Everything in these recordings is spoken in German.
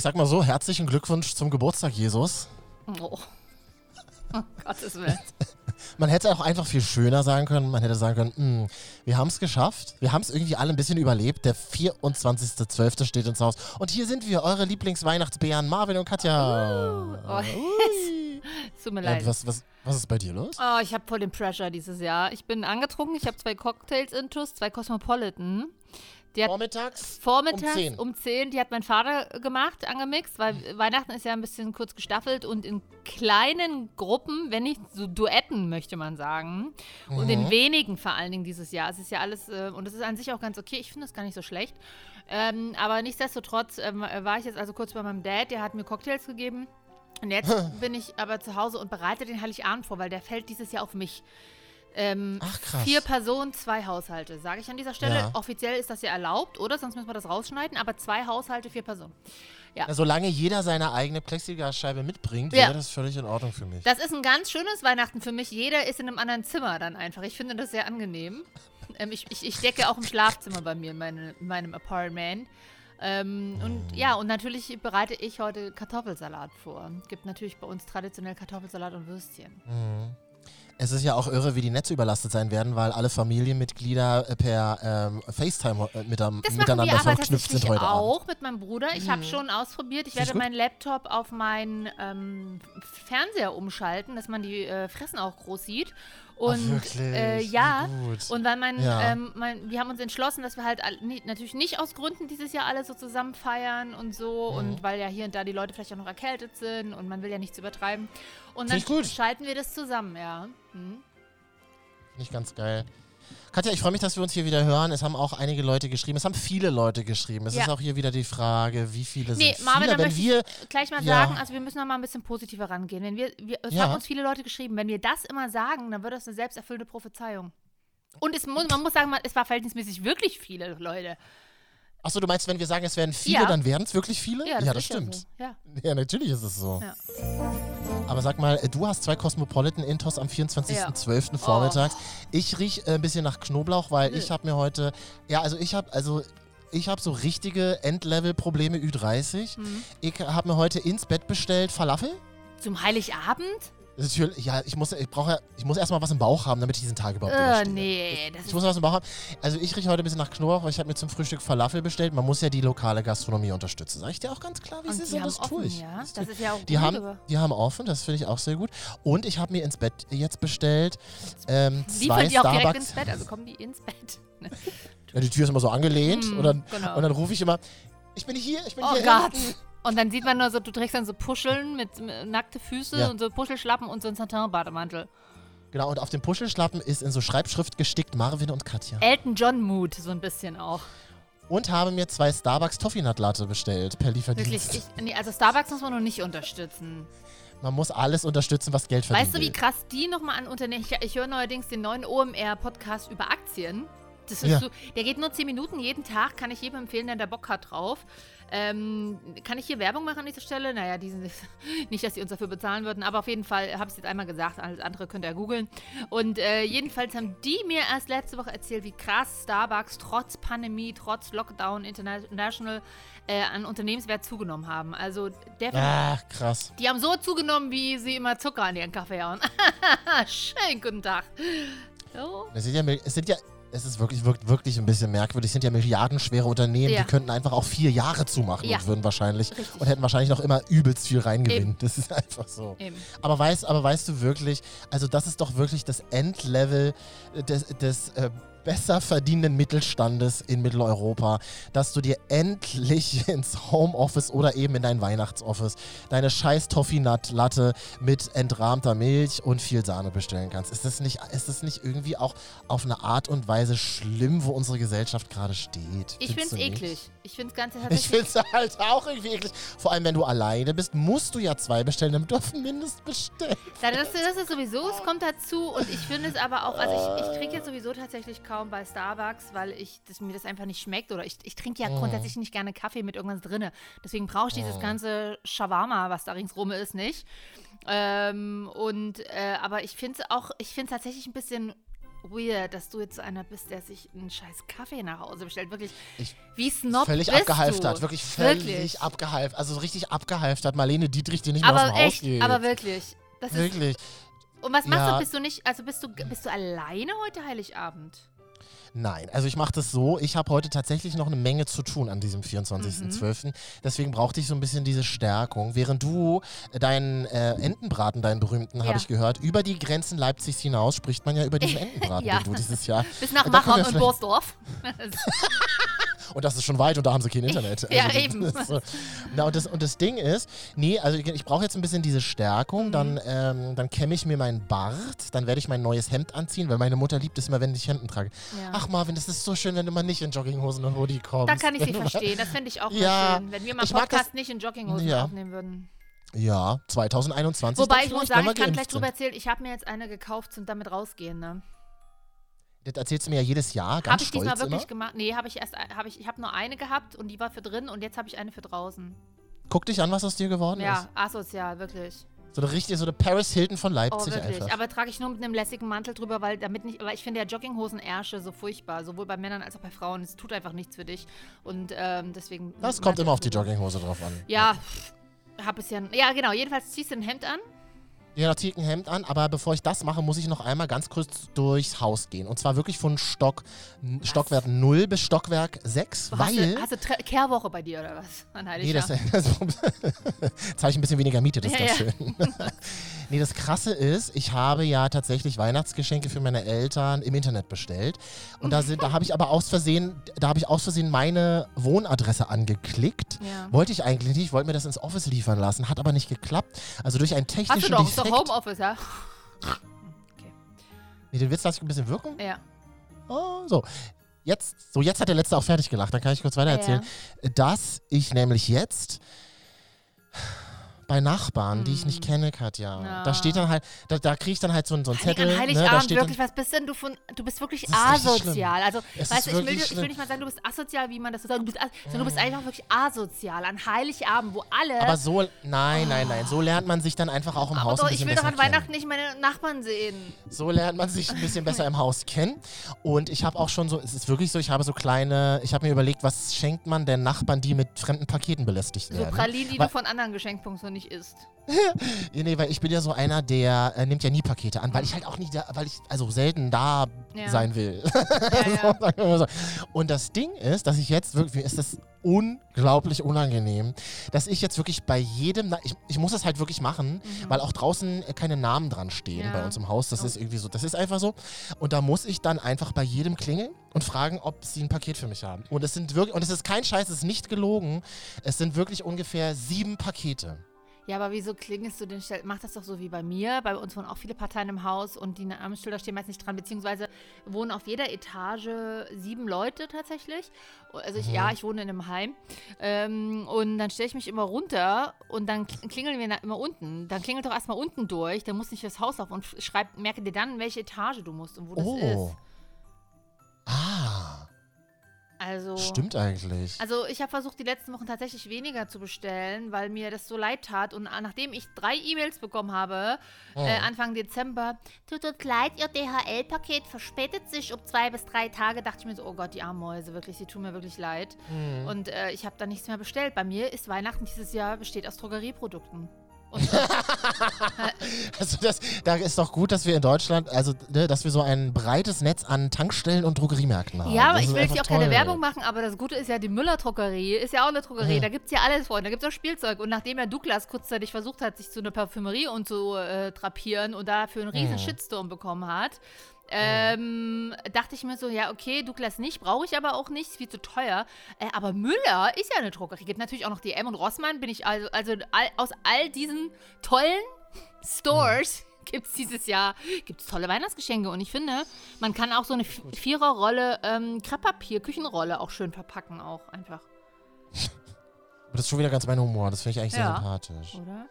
Ich sag mal so, herzlichen Glückwunsch zum Geburtstag, Jesus. Oh. oh Gottes Willen. Man hätte auch einfach viel schöner sagen können. Man hätte sagen können, "Hm, wir haben es geschafft. Wir haben es irgendwie alle ein bisschen überlebt. Der 24.12. steht ins Haus. Und hier sind wir, eure Lieblingsweihnachtsbären, Marvin und Katja. Oh, es tut mir Ja, leid. was, was, was ist bei dir los? Oh, ich habe voll den Pressure dieses Jahr. Ich bin angetrunken, ich habe zwei Cocktails intus, zwei Cosmopolitan. Die hat Vormittags? vormittags um 10. um 10, die hat mein Vater gemacht, angemixt, weil Weihnachten ist ja ein bisschen kurz gestaffelt und in kleinen Gruppen, wenn nicht so Duetten, möchte man sagen. Und Mhm. in wenigen vor allen Dingen dieses Jahr. Es ist ja alles, äh, und es ist an sich auch ganz okay. Ich finde es gar nicht so schlecht. Ähm, aber nichtsdestotrotz ähm, war ich jetzt also kurz bei meinem Dad, der hat mir Cocktails gegeben. Und jetzt bin ich aber zu Hause und bereite den Heiligabend vor, weil der fällt dieses Jahr auf mich. Ähm, Ach, krass. Vier Personen, zwei Haushalte, sage ich an dieser Stelle. Ja. Offiziell ist das ja erlaubt, oder? Sonst müssen wir das rausschneiden. Aber zwei Haushalte, vier Personen. Na, solange jeder seine eigene Plexiglasscheibe mitbringt, Ja. wäre das völlig in Ordnung für mich. Das ist ein ganz schönes Weihnachten für mich. Jeder ist in einem anderen Zimmer dann einfach. Ich finde das sehr angenehm. Ähm, ich, ich, ich decke auch im Schlafzimmer bei mir, in, meine, in meinem Apartment. Ähm, und ja, und natürlich bereite ich heute Kartoffelsalat vor. Gibt natürlich bei uns traditionell Kartoffelsalat und Würstchen. Es ist ja auch irre, wie die Netze überlastet sein werden, weil alle Familienmitglieder äh, per ähm, FaceTime äh, mit, Das machen miteinander wir aber verknüpft sind heute Abend. auch mit meinem Bruder. Ich habe schon ausprobiert. Ich werde meinen Laptop auf meinen ähm, Fernseher umschalten, dass man die äh, Fressen auch groß sieht. Und wirklich? Äh, ja, und weil mein, Ja. ähm, mein, wir haben uns entschlossen, dass wir halt natürlich nicht aus Gründen dieses Jahr alle so zusammen feiern und so Mhm. und weil ja hier und da die Leute vielleicht auch noch erkältet sind und man will ja nichts übertreiben. Und dann gut. schalten wir das zusammen, ja. Hm. Nicht ganz geil. Katja, ich freue mich, dass wir uns hier wieder hören. Es haben auch einige Leute geschrieben. Es haben viele Leute geschrieben. Es Ja. ist auch hier wieder die Frage, wie viele Nee, sind Marvin, viele. Wenn wir, ich gleich mal Ja. sagen, also wir müssen noch mal ein bisschen positiver rangehen. Wenn wir, wir es Ja. haben uns viele Leute geschrieben, wenn wir das immer sagen, dann wird das eine selbsterfüllende Prophezeiung. Und es muss, man muss sagen, es war verhältnismäßig wirklich viele Leute. Achso, du meinst, wenn wir sagen, es werden viele, Ja. dann werden es wirklich viele? Ja, das, das ist stimmt. Ja, so. ja. Ja, natürlich ist es so. Ja. Aber sag mal, äh, du hast zwei Cosmopolitan Intos am 24.12. Ja. vormittags. Ich riech äh, ein bisschen nach Knoblauch, weil Nö. ich habe mir heute, ja, also ich habe, also ich habe so richtige Endlevel-Probleme Ü30. Mhm. Ich habe mir heute ins Bett bestellt Falafel. Zum Heiligabend? Natürlich, ja, ich muss, ich brauche, ich muss erstmal was im Bauch haben, damit ich diesen Tag überhaupt Äh, überstehe. nee, das Ich muss was im Bauch haben. Also ich rieche heute ein bisschen nach Knoblauch, weil ich habe mir zum Frühstück Falafel bestellt. Man muss ja die lokale Gastronomie unterstützen. Sag ich dir auch ganz klar, wie es ist und das tue ich. ja. Das Das tue ist ja auch Die haben, aber die haben offen, das finde ich auch sehr gut. Und ich habe mir ins Bett jetzt bestellt ähm, zwei liefern die auch direkt ins Bett, also kommen die ins Bett. Ja, die Tür ist immer so angelehnt Hm, und dann, genau. und dann rufe ich immer, ich bin hier, ich bin Oh hier. Gott. hinten. Und dann sieht man nur so, du trägst dann so Puscheln mit, mit nackte Füße Ja. und so Puschelschlappen und so einen Satin-Bademantel. Genau, und auf dem Puschelschlappen ist in so Schreibschrift gestickt Marvin und Katja. Elton John Mood, so ein bisschen auch. Und habe mir zwei Starbucks Toffee Nut Latte bestellt per Lieferdienst. Wirklich, ich, nee, also Starbucks muss man noch nicht unterstützen. Man muss alles unterstützen, was Geld verdient. Weißt du, wie krass die nochmal an Unternehmen. Ich, ich höre neuerdings den neuen OMR-Podcast über Aktien. Das ist Ja. so, der geht nur 10 Minuten jeden Tag, kann ich jedem empfehlen, der da Bock hat drauf. Ähm, kann ich hier Werbung machen an dieser Stelle? Naja, die sind, nicht, dass sie uns dafür bezahlen würden, aber auf jeden Fall habe ich es jetzt einmal gesagt, alles andere könnt ihr googeln. Und äh, jedenfalls haben die mir erst letzte Woche erzählt, wie krass Starbucks trotz Pandemie, trotz Lockdown International äh, an Unternehmenswert zugenommen haben. Also definitiv. Ach, krass. Die haben so zugenommen, wie sie immer Zucker an ihren Kaffee hauen. Schönen guten Tag. So. Es sind ja, es sind ja, es ist wirklich, wirkt wirklich ein bisschen merkwürdig. Es sind ja milliardenschwere Unternehmen, Ja. die könnten einfach auch vier Jahre zumachen Ja. und würden wahrscheinlich Richtig. und hätten wahrscheinlich noch immer übelst viel reingewinnen. Das ist einfach so. Eben. Aber weißt, aber weißt du wirklich, also das ist doch wirklich das Endlevel des, des äh, besser verdienenden Mittelstandes in Mitteleuropa, dass du dir endlich ins Homeoffice oder eben in dein Weihnachtsoffice deine scheiß Toffee-Nut-Latte mit entrahmter Milch und viel Sahne bestellen kannst. Ist das, nicht, ist das nicht irgendwie auch auf eine Art und Weise schlimm, wo unsere Gesellschaft gerade steht? Ich Findest find's du nicht? eklig. Ich find's ganz Ich finde es halt auch irgendwie eklig. Vor allem, wenn du alleine bist, musst du ja zwei bestellen, damit du auf den Mindest bestellst. Ja, das, das ist sowieso, es kommt dazu und ich finde es aber auch, also ich, ich trinke jetzt sowieso tatsächlich kaum bei Starbucks, weil ich das, mir das einfach nicht schmeckt oder ich, ich trinke ja Mhm. grundsätzlich nicht gerne Kaffee mit irgendwas drinne. Deswegen brauche ich dieses ganze Shawarma, was da ringsrum ist, nicht. Ähm, und, äh, aber ich finde es auch, ich finde es tatsächlich ein bisschen weird, dass du jetzt so einer bist, der sich einen scheiß Kaffee nach Hause bestellt. Wirklich, Ich- wie Snob völlig bist abgehalftert, du. wirklich völlig Wirklich. abgehalftert. Also so richtig abgehalftert. Marlene Dietrich, die nicht mehr aus Aber dem Haus echt, geht. aber wirklich. Das ist, Wirklich. und was machst Ja. du? Bist du nicht, also bist du, bist du alleine heute Heiligabend? Nein, also ich mache das so. Ich habe heute tatsächlich noch eine Menge zu tun an diesem Mhm. 24.12. Deswegen brauchte ich so ein bisschen diese Stärkung. Während du äh, deinen äh, Entenbraten, deinen berühmten, Ja. habe ich gehört, über die Grenzen Leipzigs hinaus spricht man ja über diesen Entenbraten, Ja. den du dieses Jahr. Bis nach Machern und Borsdorf. Und das ist schon weit und da haben sie kein Internet. Ja, das eben. ist. Na, und, das, und das Ding ist, nee, also ich, ich brauche jetzt ein bisschen diese Stärkung, Mhm. dann, ähm, dann kämme ich mir meinen Bart, dann werde ich mein neues Hemd anziehen, weil meine Mutter liebt es immer, wenn ich Hemden trage. Ja. Ach Marvin, das ist so schön, wenn du mal nicht in Jogginghosen und Hoodie kommst. Da kann ich sie verstehen. Das fände ich auch Ja, schön, wenn wir mal Podcast nicht in Jogginghosen Ja. aufnehmen würden. Ja, 2021. Wobei ich muss sagen, ich kann gleich drüber erzählen, ich habe mir jetzt eine gekauft und damit rausgehen. Ne? Das erzählst du mir ja jedes Jahr, Habe ganz ich stolz diesmal wirklich immer. gemacht? Nee, habe ich erst, habe ich, ich habe nur eine gehabt und die war für drin und jetzt habe ich eine für draußen. Guck dich an, was aus dir geworden Ja, ist. asozial, wirklich. So eine richtige, so eine Paris Hilton von Oh, Leipzig wirklich. einfach. Aber trage ich nur mit einem lässigen Mantel drüber, weil damit nicht, weil ich finde ja Jogginghosen-Ärsche so furchtbar, sowohl bei Männern als auch bei Frauen. Es tut einfach nichts für dich. Und ähm, deswegen. Das kommt Mantel immer auf die. Jogginghose drauf an. Ja, hab es ja. Ja, genau. Jedenfalls ziehst du ein Hemd an. Ich Hemd an, aber bevor ich das mache, muss ich noch einmal ganz kurz durchs Haus gehen. Und zwar wirklich von Stock, Stockwerk 0 bis Stockwerk 6, Hast weil... du, hast du Tre- Kehrwoche bei dir oder was? An Nee, das, das zahle ich ein bisschen weniger Miete, das ist Ja, ganz ja. schön. nee, das Krasse ist, ich habe ja tatsächlich Weihnachtsgeschenke für meine Eltern im Internet bestellt. Und da, sind, da habe ich aber aus Versehen, da habe ich aus Versehen meine Wohnadresse angeklickt. Ja. Wollte ich eigentlich nicht, wollte mir das ins Office liefern lassen, hat aber nicht geklappt. Also durch einen Hast du technischen doch, ist doch. Homeoffice, ja? Nee, den Witz lasse ich ein bisschen wirken. Ja. Oh, so. Jetzt, so, jetzt hat der Letzte auch fertig gelacht. Dann kann ich kurz weiter erzählen. Dass ich nämlich jetzt bei Nachbarn, die ich nicht kenne, Katja, Ja. da steht dann halt, da, da kriege ich dann halt so, ein- so einen Zettel. An ne, da Heiligabend, steht wirklich, was bist denn du von, du bist wirklich asozial. Also, Es weißt du, ich will, ich will nicht mal sagen, du bist asozial, wie man das so sagt, du bist, sondern du bist einfach wirklich asozial. An Heiligabend, wo alle... aber so, nein, nein, nein, so lernt man sich dann einfach auch im Aber Haus doch, ein ich bisschen will doch an kennen. Weihnachten nicht meine Nachbarn sehen. So lernt man sich ein bisschen besser im Haus kennen. Und ich habe auch schon so, es ist wirklich so, ich habe so kleine, ich habe mir überlegt, was schenkt man den Nachbarn, die mit fremden Paketen belästigt So werden. Pralinen, die Weil- du von anderen Geschenkpunkten nicht isst. Ja, nee, weil ich bin ja so einer, der äh, nimmt ja nie Pakete an, weil ich halt auch nicht, da, weil ich also selten da Ja. sein will. Ja, ja. Und das Ding ist, dass ich jetzt wirklich, ist das unglaublich unangenehm, dass ich jetzt wirklich bei jedem, ich, ich muss das halt wirklich machen, weil auch draußen äh, keine Namen dran stehen Mhm. Bei uns im Haus. Das Oh. ist irgendwie so, das ist einfach so. Und da muss ich dann einfach bei jedem klingeln und fragen, ob sie ein Paket für mich haben. Und es sind wirklich, und es ist kein Scheiß, es ist nicht gelogen, es sind wirklich ungefähr sieben Pakete. Ja, aber wieso klingelst du den Stell? Mach das doch so wie bei mir. Bei uns wohnen auch viele Parteien im Haus und die Namensschilder stehen meist nicht dran, beziehungsweise wohnen auf jeder Etage sieben Leute tatsächlich. Also ich, ja, ich wohne in einem Heim. Ähm, und dann stelle ich mich immer runter und dann kl- klingeln wir immer unten. Dann klingelt doch erstmal unten durch, dann muss nicht fürs Haus auf und schreib, merke dir dann, welche Etage du musst und wo das Oh. ist. Ah, Also. stimmt eigentlich. Also ich habe versucht, die letzten Wochen tatsächlich weniger zu bestellen, weil mir das so leid tat. Und nachdem ich drei E-Mails bekommen habe, äh, Anfang Dezember, tut uns leid, Ihr DHL-Paket verspätet sich um zwei bis drei Tage, dachte ich mir so, oh Gott, die armen Mäuse, wirklich, sie tun mir wirklich leid. Und äh, ich habe da nichts mehr bestellt. Bei mir ist Weihnachten dieses Jahr besteht aus Drogerieprodukten. Also das, da ist doch gut, dass wir in Deutschland, also ne, dass wir so ein breites Netz an Tankstellen und Drogeriemärkten haben. Ja, aber Das ich will jetzt auch keine toll. Werbung machen, aber das Gute ist ja, die Müller-Drogerie ist ja auch eine Drogerie. Ja. Da gibt es ja alles, Freunde. Da gibt es auch Spielzeug. Und nachdem ja Douglas kurzzeitig versucht hat, sich zu einer Parfümerie und zu äh, drapieren und dafür einen riesen Mhm. Shitstorm bekommen hat, ähm, dachte ich mir so, ja, okay, Douglas nicht, brauche ich aber auch nicht, ist viel zu teuer. Äh, aber Müller ist ja eine Drogerie. Gibt natürlich auch noch DM und Rossmann, bin ich also, also all, aus all diesen tollen Stores gibt es dieses Jahr gibt's tolle Weihnachtsgeschenke. Und ich finde, man kann auch so eine Vi- Viererrolle ähm, Krepppapier, Küchenrolle auch schön verpacken, auch einfach. Aber das ist schon wieder ganz mein Humor. Das finde ich eigentlich sehr Ja. sympathisch. Oder?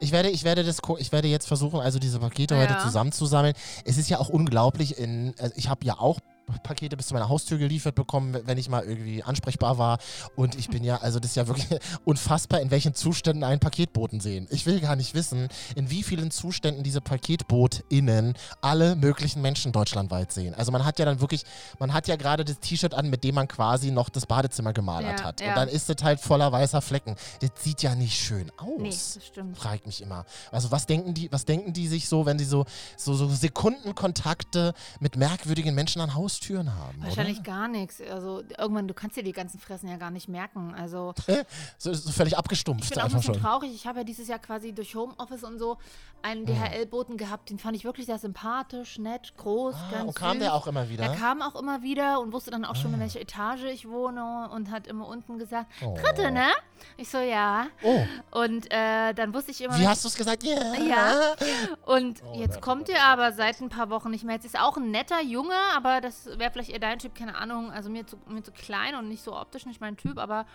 Ich werde, ich werde das, ich werde jetzt versuchen, also diese Pakete Ja. heute zusammenzusammeln. Es ist ja auch unglaublich. In, also ich habe ja auch Pakete bis zu meiner Haustür geliefert bekommen, wenn ich mal irgendwie ansprechbar war. Und ich bin ja, also das ist ja wirklich unfassbar, in welchen Zuständen einen Paketboten sehen. Ich will gar nicht wissen, in wie vielen Zuständen diese PaketbootInnen alle möglichen Menschen deutschlandweit sehen. Also man hat ja dann wirklich, man hat ja gerade das T-Shirt an, mit dem man quasi noch das Badezimmer gemalert Ja, hat. ja. Und dann ist es halt voller weißer Flecken. Das sieht ja nicht schön aus Nee, das stimmt. frage ich mich immer. Also was denken die, was denken die sich so, wenn sie so, so, so Sekundenkontakte mit merkwürdigen Menschen an Haustüren haben? Wahrscheinlich gar nichts. Also irgendwann, du kannst dir die ganzen Fressen ja gar nicht merken. Also Oder? So, so völlig ich abgestumpft bin auch ein bisschen schon. traurig. Ich habe ja dieses Jahr quasi durch Homeoffice und so einen DHL-Boten gehabt. Den fand ich wirklich sehr sympathisch, nett, groß, Ah, ganz und kam süß. der auch immer wieder? Er kam auch immer wieder und wusste dann auch Ah. schon, in welcher Etage ich wohne und hat immer unten gesagt, Oh. dritte, ne? Ich so, ja. Oh, Und äh, dann wusste ich immer, wie hast du es gesagt? Ja. Ja. Und Oh, jetzt kommt er aber seit ein paar Wochen nicht mehr. Jetzt ist er auch ein netter Junge, aber das wäre vielleicht eher dein Typ, keine Ahnung. Also mir zu, mir zu klein und nicht so optisch, nicht mein Typ, aber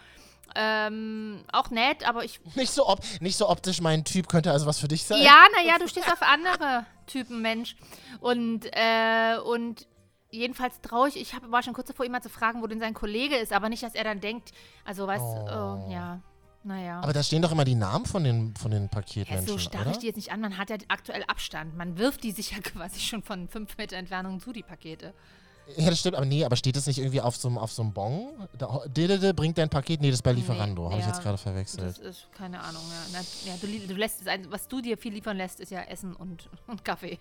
ähm, auch nett, aber ich. Nicht so, op nicht so optisch mein Typ, könnte also was für dich sein? Ja, naja, du stehst auf andere Typen Mensch. Und, äh, und jedenfalls traurig, ich hab, war schon kurz davor, ihn mal zu fragen, wo denn sein Kollege ist, aber nicht, dass er dann denkt, also weißt du, Oh. äh, ja, naja. Aber da stehen doch immer die Namen von den, von den Ja, Paketmenschen, so starre ich die jetzt nicht an. Man hat ja aktuell Abstand. Man wirft die sich ja quasi schon von fünf Meter Entfernung zu, die Pakete. Ja, das stimmt, aber nee, aber steht das nicht irgendwie auf so einem auf Bon? Da, Didede bringt dein Paket? Nee, das ist bei Lieferando. Habe ich ja, jetzt gerade verwechselt. Das ist keine Ahnung. Ja, Na, ja du, du lässt es ein, was du dir viel liefern lässt, ist ja Essen und, und Kaffee.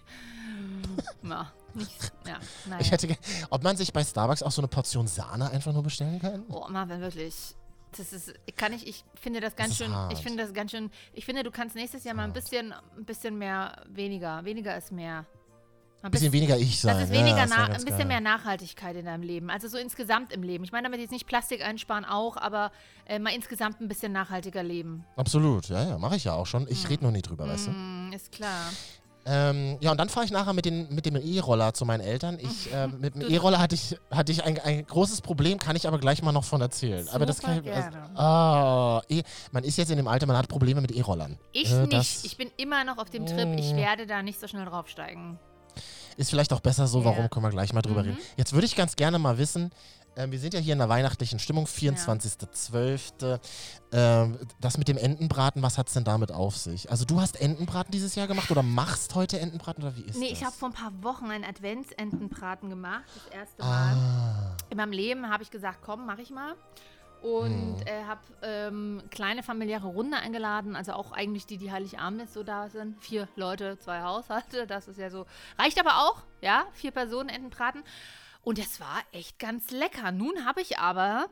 ja, nicht, ja, naja. Ich hätte, ob man sich bei Starbucks auch so eine Portion Sahne einfach nur bestellen kann? Oh, Marvin, wirklich. Das ist, kann ich, ich finde das ganz Das schön, hart. ich finde das ganz schön, ich finde, du kannst nächstes Jahr mal ein bisschen, ein bisschen mehr, weniger, weniger ist mehr. Ein bisschen weniger ich sein. Das ist ja, weniger, wär na, ein bisschen geil. mehr Nachhaltigkeit in deinem Leben. Also so insgesamt im Leben. Ich meine damit jetzt nicht Plastik einsparen auch, aber äh, mal insgesamt ein bisschen nachhaltiger leben. Absolut, ja, ja, mache ich ja auch schon. Ich rede noch nie drüber, weißt du? Mm, ist klar. Ähm, ja, und dann fahre ich nachher mit, den, mit dem E-Roller zu meinen Eltern. Ich, äh, mit dem Du- E-Roller hatte ich, hatte ich ein, ein großes Problem, kann ich aber gleich mal noch von erzählen. aber das kann ich. Super Also, e, man ist jetzt in dem Alter, man hat Probleme mit E-Rollern. Ich Äh, nicht. Ich bin immer noch auf dem Trip. Ich Mm. werde da nicht so schnell draufsteigen. Ist vielleicht auch besser so, Ja. warum können wir gleich mal drüber Mhm. reden. Jetzt würde ich ganz gerne mal wissen, ähm, wir sind ja hier in der weihnachtlichen Stimmung, 24.12. Ähm, das mit dem Entenbraten, was hat es denn damit auf sich? Also du hast Entenbraten dieses Jahr gemacht oder machst heute Entenbraten oder wie ist Nee, das? ich habe vor ein paar Wochen einen Adventsentenbraten gemacht. Das erste Mal. Ah, In meinem Leben habe ich gesagt, komm, mach ich mal. Und Hm. äh, habe ähm, kleine familiäre Runde eingeladen, also auch eigentlich die, die Heiligabend jetzt so da sind. Vier Leute, zwei Haushalte, das ist ja so. Reicht aber auch, ja, vier Personen Entenbraten. Und das war echt ganz lecker. Nun habe ich aber,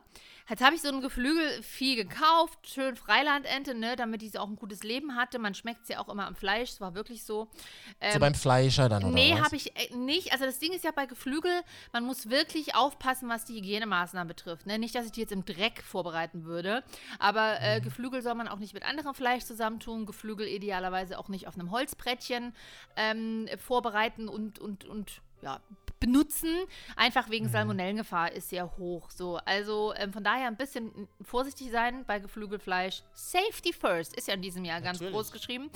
jetzt habe ich so ein Geflügelvieh gekauft, schön Freilandente, ne, damit die auch ein gutes Leben hatte. Man schmeckt es ja auch immer am Fleisch, es war wirklich so. so Ähm, beim Fleischer dann oder Nee, habe ich äh, nicht. Also das Ding ist ja bei Geflügel, man muss wirklich aufpassen, was die Hygienemaßnahmen betrifft. Ne? Nicht, dass ich die jetzt im Dreck vorbereiten würde, aber äh, Mhm. Geflügel soll man auch nicht mit anderem Fleisch zusammentun. Geflügel idealerweise auch nicht auf einem Holzbrettchen ähm, vorbereiten und, und, und ja, benutzen. Einfach Mhm. wegen Salmonellengefahr ist sehr hoch. So. Also ähm, von daher ein bisschen vorsichtig sein bei Geflügelfleisch. Safety first ist ja in diesem Jahr ganz Natürlich. groß geschrieben.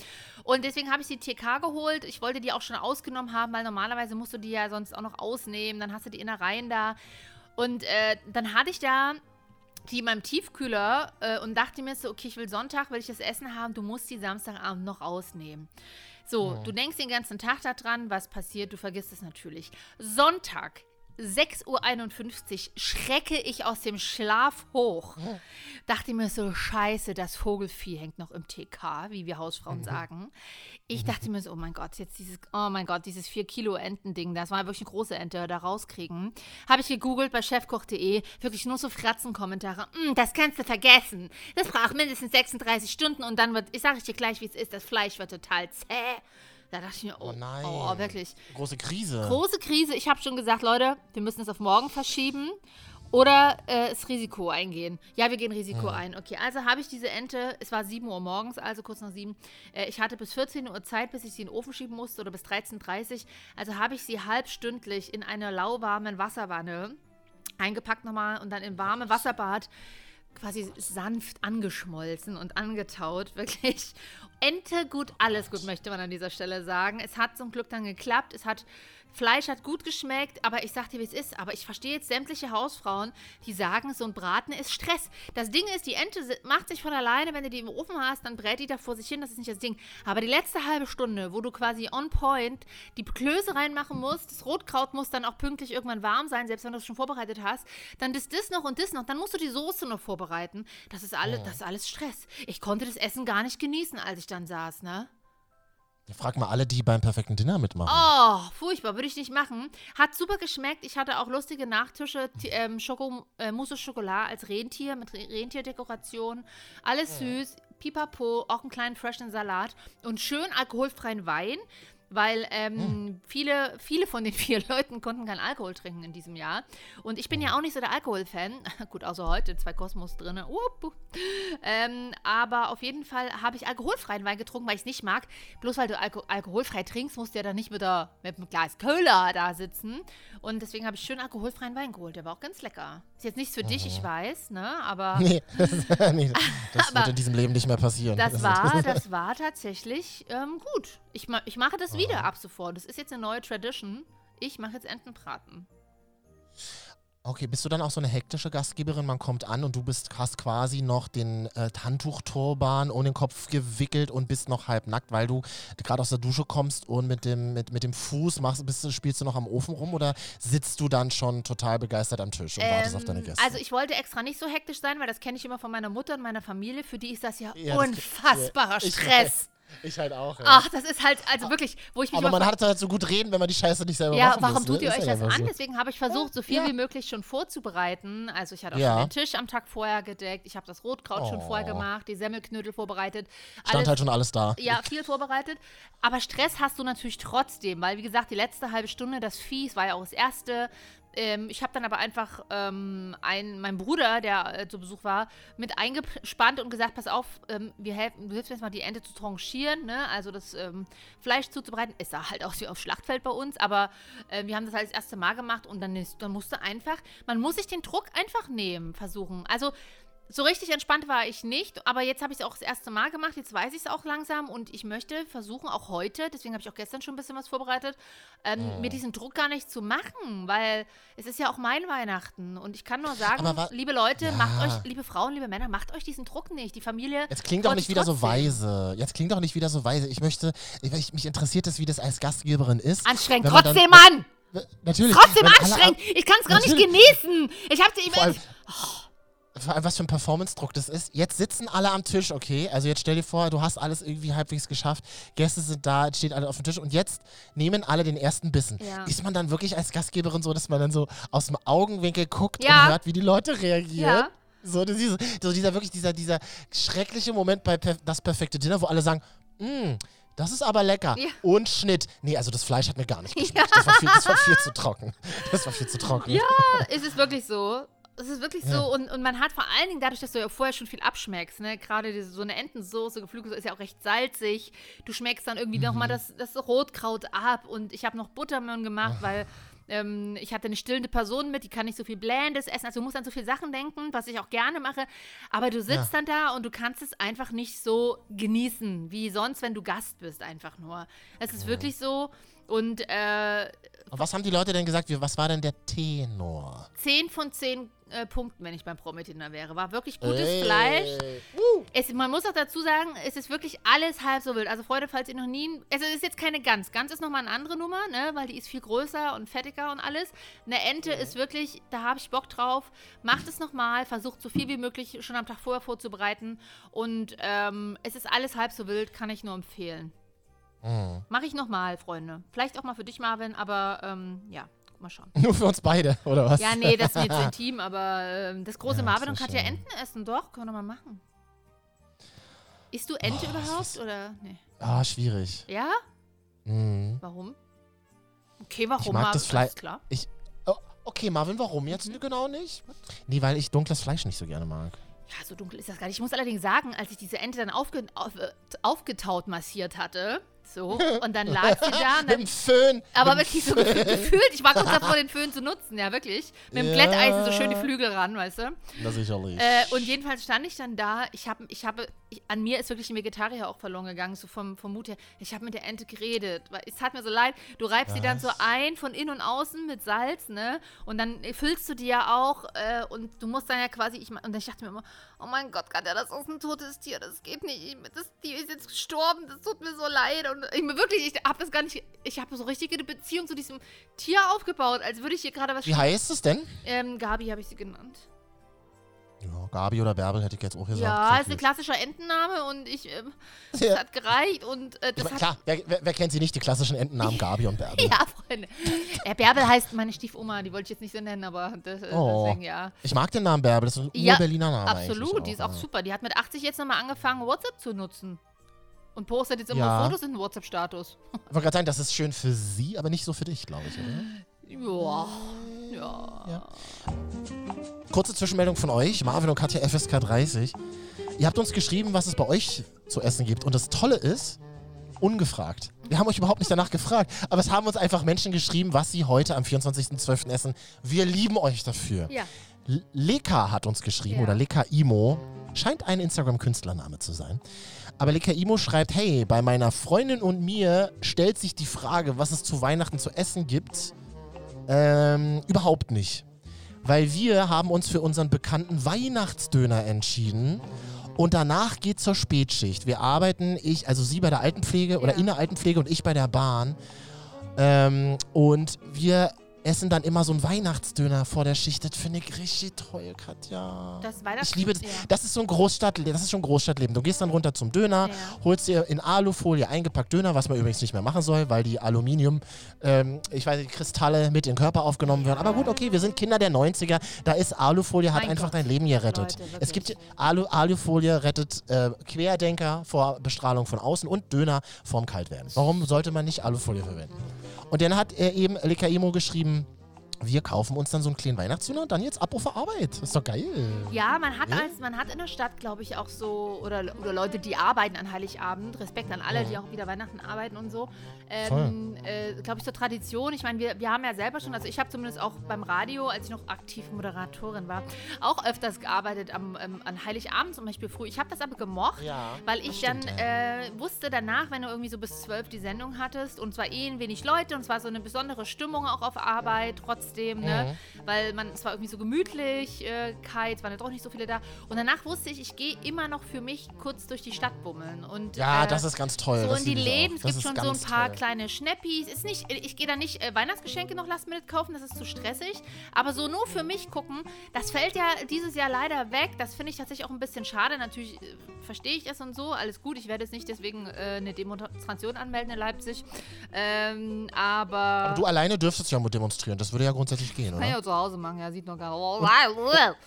Und deswegen habe ich die TK geholt. Ich wollte die auch schon ausgenommen haben, weil normalerweise musst du die ja sonst auch noch ausnehmen. Dann hast du die Innereien da. Und äh, dann hatte ich da die in meinem Tiefkühler äh, und dachte mir so, okay, ich will Sonntag, will ich das Essen haben, du musst die Samstagabend noch ausnehmen. So, du denkst den ganzen Tag daran, was passiert, du vergisst es natürlich. Sonntag, 6.51 Uhr, schrecke ich aus dem Schlaf hoch. Dachte mir so, scheiße, das Vogelvieh hängt noch im TK, wie wir Hausfrauen sagen. Ich dachte mir so, oh mein Gott, jetzt dieses, oh mein Gott, dieses 4 Kilo Entending, das war wirklich eine große Ente, da rauskriegen. Habe ich gegoogelt bei chefkoch.de, wirklich nur so Fratzenkommentare. "Mm, das kannst du vergessen. Das braucht mindestens 36 Stunden und dann wird, ich sage ich dir gleich, wie es ist, das Fleisch wird total zäh. Da dachte ich mir, oh, Oh nein. oh wirklich. Große Krise. Große Krise. Ich habe schon gesagt, Leute, wir müssen es auf morgen verschieben oder äh, das Risiko eingehen. Ja, wir gehen Risiko ein. Okay, also habe ich diese Ente, es war 7 Uhr morgens, also kurz nach 7. Äh, ich hatte bis 14 Uhr Zeit, bis ich sie in den Ofen schieben musste oder bis 13.30 Uhr. Also habe ich sie halbstündlich in einer lauwarmen Wasserwanne eingepackt nochmal und dann im warme Wasserbad quasi sanft angeschmolzen und angetaut. Wirklich. Ente gut, alles gut, möchte man an dieser Stelle sagen. Es hat zum Glück dann geklappt. Es hat. Fleisch hat gut geschmeckt, aber ich sag dir, wie es ist. Aber ich verstehe jetzt sämtliche Hausfrauen, die sagen, so ein Braten ist Stress. Das Ding ist, die Ente macht sich von alleine, wenn du die im Ofen hast, dann brät die da vor sich hin, das ist nicht das Ding. Aber die letzte halbe Stunde, wo du quasi on point die Klöße reinmachen musst, das Rotkraut muss dann auch pünktlich irgendwann warm sein, selbst wenn du es schon vorbereitet hast, dann ist das noch und das noch, dann musst du die Soße noch vorbereiten. Das ist, alle, das ist alles Stress. Ich konnte das Essen gar nicht genießen, als ich dann saß, ne? Frag mal alle, die beim perfekten Dinner mitmachen. Oh, furchtbar, würde ich nicht machen. Hat super geschmeckt. Ich hatte auch lustige Nachtische, ähm, Schoko, äh, Mousse au Chocolat als Rentier mit Re Rentierdekoration. Alles süß, pipapo, auch einen kleinen freshen Salat und schön alkoholfreien Wein. Weil ähm, viele, viele von den vier Leuten konnten keinen Alkohol trinken in diesem Jahr. Und ich bin ja auch nicht so der Alkoholfan. Gut, außer heute, zwei Kosmos drin. Ähm, aber auf jeden Fall habe ich alkoholfreien Wein getrunken, weil ich es nicht mag. Bloß weil du Alko alkoholfrei trinkst, musst du ja dann nicht mit, der, mit einem Glas Köhler da sitzen. Und deswegen habe ich schön alkoholfreien Wein geholt. Der war auch ganz lecker. Ist jetzt nichts für dich, ich weiß, ne? Aber Nee, nee das wird in diesem Leben nicht mehr passieren. das war, das war tatsächlich ähm, gut. Ich, ma ich mache das wieder ab sofort. Das ist jetzt eine neue Tradition. Ich mache jetzt Entenbraten. Okay, bist du dann auch so eine hektische Gastgeberin? Man kommt an und du bist, hast quasi noch den äh, Handtuchturban um den Kopf gewickelt und bist noch halb nackt, weil du gerade aus der Dusche kommst und mit dem, mit, mit dem Fuß machst, bist, du- spielst du noch am Ofen rum oder sitzt du dann schon total begeistert am Tisch und wartest auf deine Ähm, Gäste? Also ich wollte extra nicht so hektisch sein, weil das kenne ich immer von meiner Mutter und meiner Familie. Für die ist das ja, Ja, das- unfassbarer ich Stress. Ich halt auch. Ja. Ach, das ist halt, also wirklich, wo ich mich Aber man hat halt so gut reden, wenn man die Scheiße nicht selber ja, machen warum muss, tut ne? ihr Ist euch das an? so. Deswegen habe ich versucht, so viel Ja. wie möglich schon vorzubereiten. Also ich hatte auch Ja. schon den Tisch am Tag vorher gedeckt. Ich habe das Rotkraut schon vorher Oh. gemacht, die Semmelknödel vorbereitet. Stand halt schon alles da. Ja, viel vorbereitet. Aber Stress hast du natürlich trotzdem, weil, wie gesagt, die letzte halbe Stunde, das Vieh, war ja auch das erste. Ähm, ich habe dann aber einfach ähm, einen, meinen Bruder, der äh, zu Besuch war, mit eingespannt und gesagt: Pass auf, ähm, wir helfen, du hilfst mir jetzt mal die Ente zu tranchieren, ne? also das ähm, Fleisch zuzubereiten. Es sah halt aus wie auf Schlachtfeld bei uns, aber äh, wir haben das halt das erste Mal gemacht und dann, ist, dann musste einfach, man muss sich den Druck einfach nehmen, versuchen. Also so richtig entspannt war ich nicht, aber jetzt habe ich es auch das erste Mal gemacht, jetzt weiß ich es auch langsam und ich möchte versuchen, auch heute, deswegen habe ich auch gestern schon ein bisschen was vorbereitet, ähm, mir diesen Druck gar nicht zu machen, weil es ist ja auch mein Weihnachten und ich kann nur sagen, liebe Leute, Ja. macht euch, liebe Frauen, liebe Männer, macht euch diesen Druck nicht. Die Familie. Jetzt klingt doch nicht wieder so trotzdem. weise. Jetzt klingt doch nicht wieder so weise. Ich möchte, ich, ich, mich interessiert es, wie das als Gastgeberin ist. Anstrengend, trotzdem, Mann! Natürlich. Trotzdem anstrengend! Ich kann es gar nicht genießen! Ich habe die Vor allem, vor allem, was für ein Performance-Druck das ist. Jetzt sitzen alle am Tisch, okay? Also jetzt stell dir vor, du hast alles irgendwie halbwegs geschafft. Gäste sind da, es steht alle auf dem Tisch und jetzt nehmen alle den ersten Bissen. Ja. Ist man dann wirklich als Gastgeberin so, dass man dann so aus dem Augenwinkel guckt Ja. und hört, wie die Leute reagieren? Ja. So, ist, so dieser wirklich dieser, dieser schreckliche Moment bei per das perfekte Dinner, wo alle sagen, "Mm, das ist aber lecker. Ja. Und Schnitt. Nee, also das Fleisch hat mir gar nicht geschmeckt. Das, war viel, das war viel zu trocken. Das war viel zu trocken. Ja, es ist wirklich so. Es ist wirklich so. Und, und man hat vor allen Dingen dadurch, dass du ja vorher schon viel abschmeckst, ne? Gerade diese, so eine Entensoße, Geflügelsoße ist ja auch recht salzig. Du schmeckst dann irgendwie noch Mhm. nochmal das, das Rotkraut ab. Und ich habe noch Buttermilch gemacht, weil ähm, ich hatte eine stillende Person mit, die kann nicht so viel Blähendes essen. Also du musst an so viele Sachen denken, was ich auch gerne mache. Aber du sitzt dann da und du kannst es einfach nicht so genießen, wie sonst, wenn du Gast bist, einfach nur. Es ist wirklich so. Und äh, Und was haben die Leute denn gesagt? Wie, was war denn der Tenor? 10 von 10 äh, Punkten, wenn ich beim Promi-Dinner wäre. War wirklich gutes Ey. Fleisch. Es, man muss auch dazu sagen, es ist wirklich alles halb so wild. Also Freunde, falls ihr noch nie... Also es ist jetzt keine Gans. Gans ist nochmal eine andere Nummer, ne? Weil die ist viel größer und fettiger und alles. Eine Ente ist wirklich, da habe ich Bock drauf. Macht es nochmal, versucht so viel wie möglich schon am Tag vorher vorzubereiten. Und ähm, es ist alles halb so wild, kann ich nur empfehlen. Hm. Mache ich nochmal, Freunde. Vielleicht auch mal für dich, Marvin, aber ähm, ja, mal schauen. Nur für uns beide, oder was? Ja, nee, das ist zu intim, aber ähm, das große Ja, Marvin das und Katja schön. Enten essen, doch, können wir mal machen. Isst du Ente Oh, überhaupt das oder nee? Ah, schwierig. Ja? Mhm. Warum? Okay, warum? Ich mag das Marvin? Fleisch. Klar. Ich, oh, okay, Marvin, warum jetzt Mhm. genau nicht? Nee, weil ich dunkles Fleisch nicht so gerne mag. Ja, so dunkel ist das gar nicht. Ich muss allerdings sagen, als ich diese Ente dann aufge auf, äh, aufgetaut massiert hatte, so, und dann lag sie da. Und Mit dann, dem Föhn. aber mit wirklich so gefühlt, gefühlt, ich war kurz davor, den Föhn zu nutzen, ja, wirklich. Mit dem Ja. Glätteisen so schön die Flügel ran, weißt du. Na sicherlich. Äh, und jedenfalls stand ich dann da. Ich habe, ich habe, ich, an mir ist wirklich ein Vegetarier auch verloren gegangen, so vom, vom Mut her. Ich habe mit der Ente geredet. Es tat mir so leid. Du reibst sie dann so ein von innen und außen mit Salz, ne? Und dann füllst du die ja auch äh, und du musst dann ja quasi, ich, und ich dachte mir immer, oh mein Gott, Katja, das ist ein totes Tier, das geht nicht. Ich- Das, die ist jetzt gestorben, das tut mir so leid. Und ich mir wirklich, ich habe das gar nicht, ich habe so richtig eine Beziehung zu diesem Tier aufgebaut, als würde ich hier gerade was. Wie heißt es denn? ähm, Gabi habe ich sie genannt. Ja, Gabi oder Bärbel hätte ich jetzt auch gesagt. Ja, Sehr ist ein klassischer Entenname und ich, ähm, das Ja. hat gereicht und äh, das mein, hat... klar, wer, wer, wer kennt sie nicht, die klassischen Entennamen Gabi und Bärbel? Ja, Freunde. Äh, Bärbel heißt meine Stiefoma, die wollte ich jetzt nicht so nennen, aber das, äh, Oh. deswegen ja. Ich mag den Namen Bärbel, das ist ein Ja, Ur-Berliner Name Absolut, die ist auch ja. super. Die hat mit 80 jetzt nochmal angefangen, WhatsApp zu nutzen. Und postet jetzt immer Ja. Fotos in den WhatsApp-Status. Ich wollte gerade sagen, das ist schön für sie, aber nicht so für dich, glaube ich, oder? Ja. Ja. Ja. Kurze Zwischenmeldung von euch, Marvin und Katja FSK 30. Ihr habt uns geschrieben, was es bei euch zu essen gibt. Und das Tolle ist, ungefragt. Wir haben euch überhaupt nicht danach gefragt, aber es haben uns einfach Menschen geschrieben, was sie heute am 24.12. essen. Wir lieben euch dafür. Ja. Leka hat uns geschrieben, Ja. oder Leka Imo. Scheint ein Instagram-Künstlername zu sein. Aber Leka Imo schreibt, hey, bei meiner Freundin und mir stellt sich die Frage, was es zu Weihnachten zu essen gibt, ähm, überhaupt nicht. Weil wir haben uns für unseren bekannten Weihnachtsdöner entschieden. Und danach geht zur Spätschicht. Wir arbeiten, ich, also sie bei der Altenpflege oder Ja. in der Altenpflege und ich bei der Bahn. Ähm, und wir essen dann immer so einen Weihnachtsdöner vor der Schicht. Das finde ich richtig toll, Katja. Das Weihnachts- ich liebe das. ja. Das ist so ein Großstadtleben. Das ist schon Großstadtleben. Du gehst dann runter zum Döner, Ja. holst dir in Alufolie eingepackt Döner, was man übrigens nicht mehr machen soll, weil die Aluminium, ähm, ich weiß nicht, Kristalle mit in den Körper aufgenommen werden. Aber gut, okay, wir sind Kinder der 90er. Da ist Alufolie, hat Mein einfach Gott, dein Leben gerettet. Leute, es gibt Alu, Alufolie rettet äh, Querdenker vor Bestrahlung von außen und Döner vorm Kaltwerden. Warum sollte man nicht Alufolie verwenden? Und dann hat er eben Lekaimo geschrieben, wir kaufen uns dann so einen kleinen Weihnachtsdöner und dann jetzt ab auf Arbeit. Ist doch geil. Ja, man hat Ja? als man hat in der Stadt, glaube ich, auch so oder, oder Leute, die arbeiten an Heiligabend. Respekt an alle, die auch wieder Weihnachten arbeiten und so. Ähm, äh, glaube ich, so Tradition. Ich meine, wir, wir haben ja selber schon, also ich habe zumindest auch beim Radio, als ich noch aktiv Moderatorin war, auch öfters gearbeitet am, ähm, an Heiligabend zum Beispiel früh. Ich habe das aber gemocht, Ja, weil ich dann äh, wusste danach, wenn du irgendwie so bis zwölf die Sendung hattest und zwar eh ein wenig Leute und es war so eine besondere Stimmung auch auf Arbeit trotzdem, ne? Mhm. Weil man, es war irgendwie so Gemütlichkeit, es waren ja doch nicht so viele da. Und danach wusste ich, ich gehe immer noch für mich kurz durch die Stadt bummeln. Und, Ja, äh, das ist ganz toll. so das in die. Läden, es gibt schon so ein paar toll. Kleine Schnappis. Ist nicht, ich gehe da nicht äh, Weihnachtsgeschenke noch Last Minute kaufen, das ist zu stressig. Aber so nur für mich gucken, das fällt ja dieses Jahr leider weg. Das finde ich tatsächlich auch ein bisschen schade. Natürlich äh, verstehe ich das und so, alles gut. Ich werde jetzt nicht deswegen äh, eine Demonstration anmelden in Leipzig. Ähm, aber. Aber du alleine dürftest ja demonstrieren. Das würde ja grundsätzlich gehen, kann oder? ich auch zu Hause machen, ja, sieht noch gar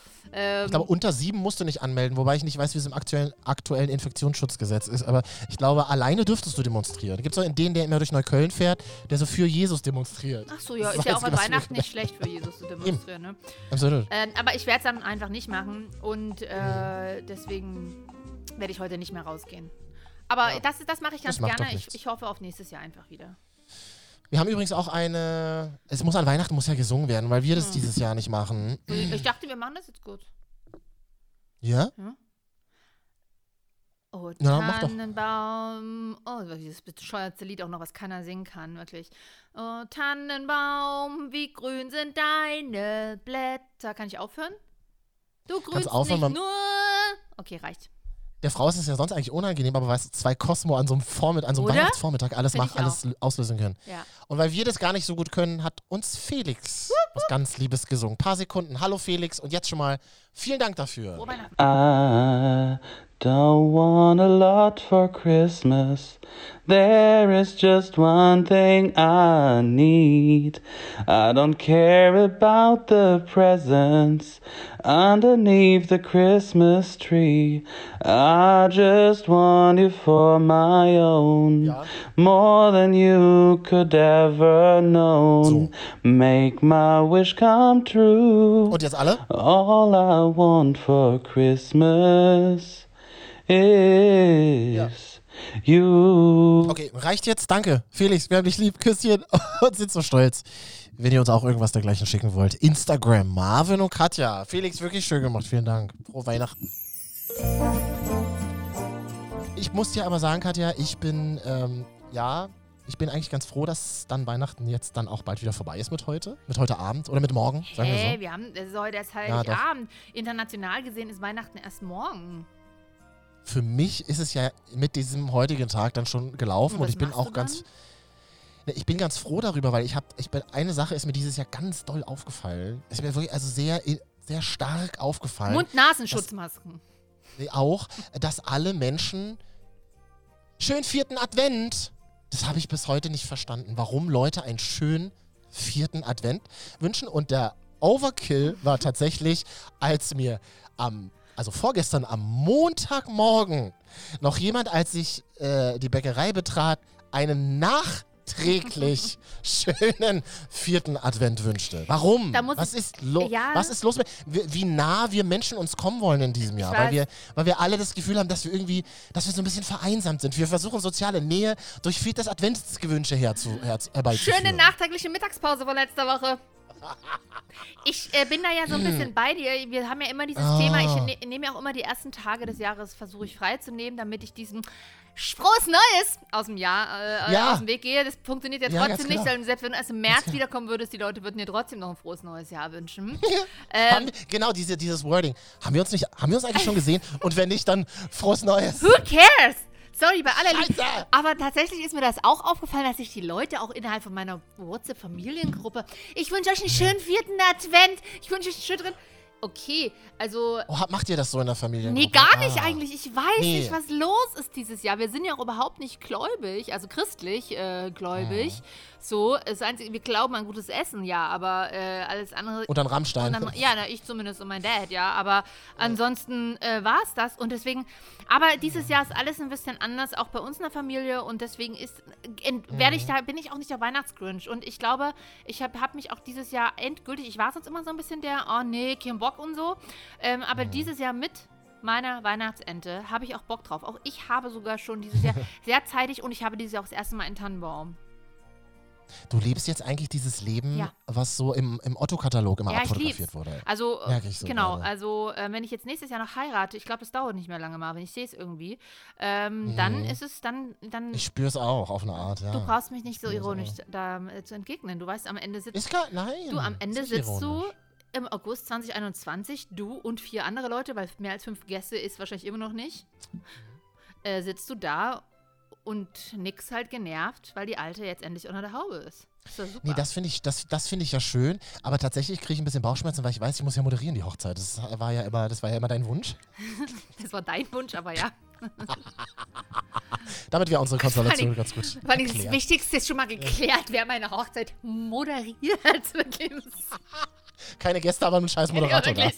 ähm, Ich glaube, unter sieben musst du nicht anmelden, wobei ich nicht weiß, wie es im aktuellen, aktuellen Infektionsschutzgesetz ist. Aber ich glaube, alleine dürftest du demonstrieren. Gibt es auch den, der immer durch Neukölln fährt, der so für Jesus demonstriert. Ach so, ja, Das ist ja auch an Weihnachten nicht schlecht für Jesus zu demonstrieren, ne? Absolut. Äh, aber ich werde es dann einfach nicht machen und äh, deswegen werde ich heute nicht mehr rausgehen. Aber Ja. das, das mache ich ganz gerne. Ich, ich hoffe auf nächstes Jahr einfach wieder. Wir haben übrigens auch eine. Es muss an Weihnachten muss ja gesungen werden, weil wir das Hm. dieses Jahr nicht machen. Ich dachte, wir machen das jetzt gut. Ja? Oh, Ja, doch. Tannenbaum. Oh, dieses bescheuerte Lied auch noch, was keiner singen kann, wirklich. Oh, Tannenbaum, wie grün sind deine Blätter. Kann ich aufhören? Du grünst aufhören, nicht nur. Okay, reicht. Der Frau ist es ja sonst eigentlich unangenehm, aber weißt du, zwei Cosmo an so einem, Vormitt an so einem? Weihnachtsvormittag alles, Find mach, ich alles auslösen können. Ja. Und weil wir das gar nicht so gut können, hat uns Felix was ganz Liebes gesungen. Paar Sekunden. Hallo Felix und jetzt schon mal vielen Dank dafür. Ah, Don't want a lot for Christmas. There is just one thing I need. I don't care about the presents underneath the Christmas tree. I just want you for my own. More than you could ever know. Make my wish come true. Und jetzt alle? All I want for Christmas is you. Okay, reicht jetzt. Danke. Felix, wir haben dich lieb. Küsschen und sind so stolz. Wenn ihr uns auch irgendwas dergleichen schicken wollt. Instagram, Marvin und Katja. Felix, wirklich schön gemacht. Vielen Dank. Frohe Weihnachten. Ich muss dir aber sagen, Katja, ich bin, ähm, ja, ich bin eigentlich ganz froh, dass dann Weihnachten jetzt dann auch bald wieder vorbei ist mit heute. Mit heute Abend oder mit morgen, sagen wir so. Hey, wir haben, es ist heute erst Ja, doch. Heiligabend. International gesehen ist Weihnachten erst morgen. Für mich ist es ja mit diesem heutigen Tag dann schon gelaufen Und und, ich bin auch ganz. Ne, Ich bin ganz froh darüber, weil ich habe, ich bin, eine Sache ist mir dieses Jahr ganz doll aufgefallen. Ist mir wirklich also sehr, sehr stark aufgefallen. Mund-Nasenschutzmasken. Auch, dass alle Menschen schönen vierten Advent. Das habe ich bis heute nicht verstanden, warum Leute einen schönen vierten Advent wünschen. Und der Overkill war tatsächlich, als mir am, also vorgestern am Montagmorgen noch jemand, als ich äh, die Bäckerei betrat, einen nachträglich schönen vierten Advent wünschte. Warum? Was ich- ist, Ja. was ist los mit, wie, nah wir Menschen uns kommen wollen in diesem Jahr? Weil wir, weil wir alle das Gefühl haben, dass wir irgendwie, dass wir so ein bisschen vereinsamt sind. Wir versuchen soziale Nähe durch viertes Adventsgewünsche herzu, herz, herbeizuführen. Schöne nachträgliche Mittagspause von letzter Woche. Ich äh, bin da ja so ein bisschen bei dir. Wir haben ja immer dieses Ah. Thema. Ich ne nehme ja auch immer die ersten Tage des Jahres, versuche ich freizunehmen, damit ich diesen frohes Neues aus dem Jahr äh, Ja. aus dem Weg gehe. Das funktioniert ja Ja, trotzdem ganz nicht, denn selbst wenn du erst im März wiederkommen würdest, die Leute würden dir trotzdem noch ein frohes neues Jahr wünschen. ähm, wir, genau, diese, dieses Wording. Haben wir uns nicht, haben wir uns eigentlich schon gesehen? Und wenn nicht, dann frohes Neues. Who cares? Sorry, bei aller Liebe. Aber tatsächlich ist mir das auch aufgefallen, dass sich die Leute auch innerhalb von meiner WhatsApp-Familiengruppe. Ich wünsche euch einen schönen vierten Advent. Ich wünsche euch einen schönen. Okay, also. Oh, macht ihr das so in der Familie? Nee, gar nicht ah. eigentlich. Ich weiß Nee. nicht, was los ist dieses Jahr. Wir sind ja auch überhaupt nicht gläubig, also christlich äh, gläubig. Mhm. So, das Einzige, wir glauben an gutes Essen, ja, aber äh, alles andere. Und dann Rammstein. Und dann, ja, na, ich zumindest und mein Dad, ja. Aber ansonsten äh, war es das. Und deswegen, aber dieses Jahr ist alles ein bisschen anders, auch bei uns in der Familie. Und deswegen ist, werde ich da, bin ich auch nicht der Weihnachtsgrinch. Und ich glaube, ich habe hab mich auch dieses Jahr endgültig, ich war sonst immer so ein bisschen der, oh nee, kein Bock und so. Ähm, aber dieses Jahr mit meiner Weihnachtsente habe ich auch Bock drauf. Auch ich habe sogar schon dieses Jahr sehr zeitig und ich habe dieses Jahr auch das erste Mal einen Tannenbaum. Du lebst jetzt eigentlich dieses Leben, Ja. was so im, im Otto-Katalog immer Ja, abfotografiert wurde. Also, Merke ich so genau, gerade. also äh, wenn ich jetzt nächstes Jahr noch heirate, ich glaube, das dauert nicht mehr lange mal, wenn ich sehe es irgendwie, ähm, dann ist es, dann, dann, Mhm. Ich spüre es auch auf eine Art, ja. du brauchst mich nicht so ironisch da äh, zu entgegnen. Du weißt, am Ende sitzt Ist gar, nein. du, am Ende sitzt ironisch. du im August 2021, du und vier andere Leute, weil mehr als fünf Gäste ist wahrscheinlich immer noch nicht, äh, sitzt du da und nix halt genervt, weil die Alte jetzt endlich unter der Haube ist. Ist doch super. Nee, das finde ich, das, das finde ich ja schön, aber tatsächlich kriege ich ein bisschen Bauchschmerzen, weil ich weiß, ich muss ja moderieren die Hochzeit. Das war ja immer, das war ja immer dein Wunsch. das war dein Wunsch, aber ja. Damit wir unsere Konstellation ganz gut Vor allem das. Wichtigste ist schon mal geklärt, wer meine Hochzeit moderiert. Keine Gäste, aber ein scheiß Moderator da.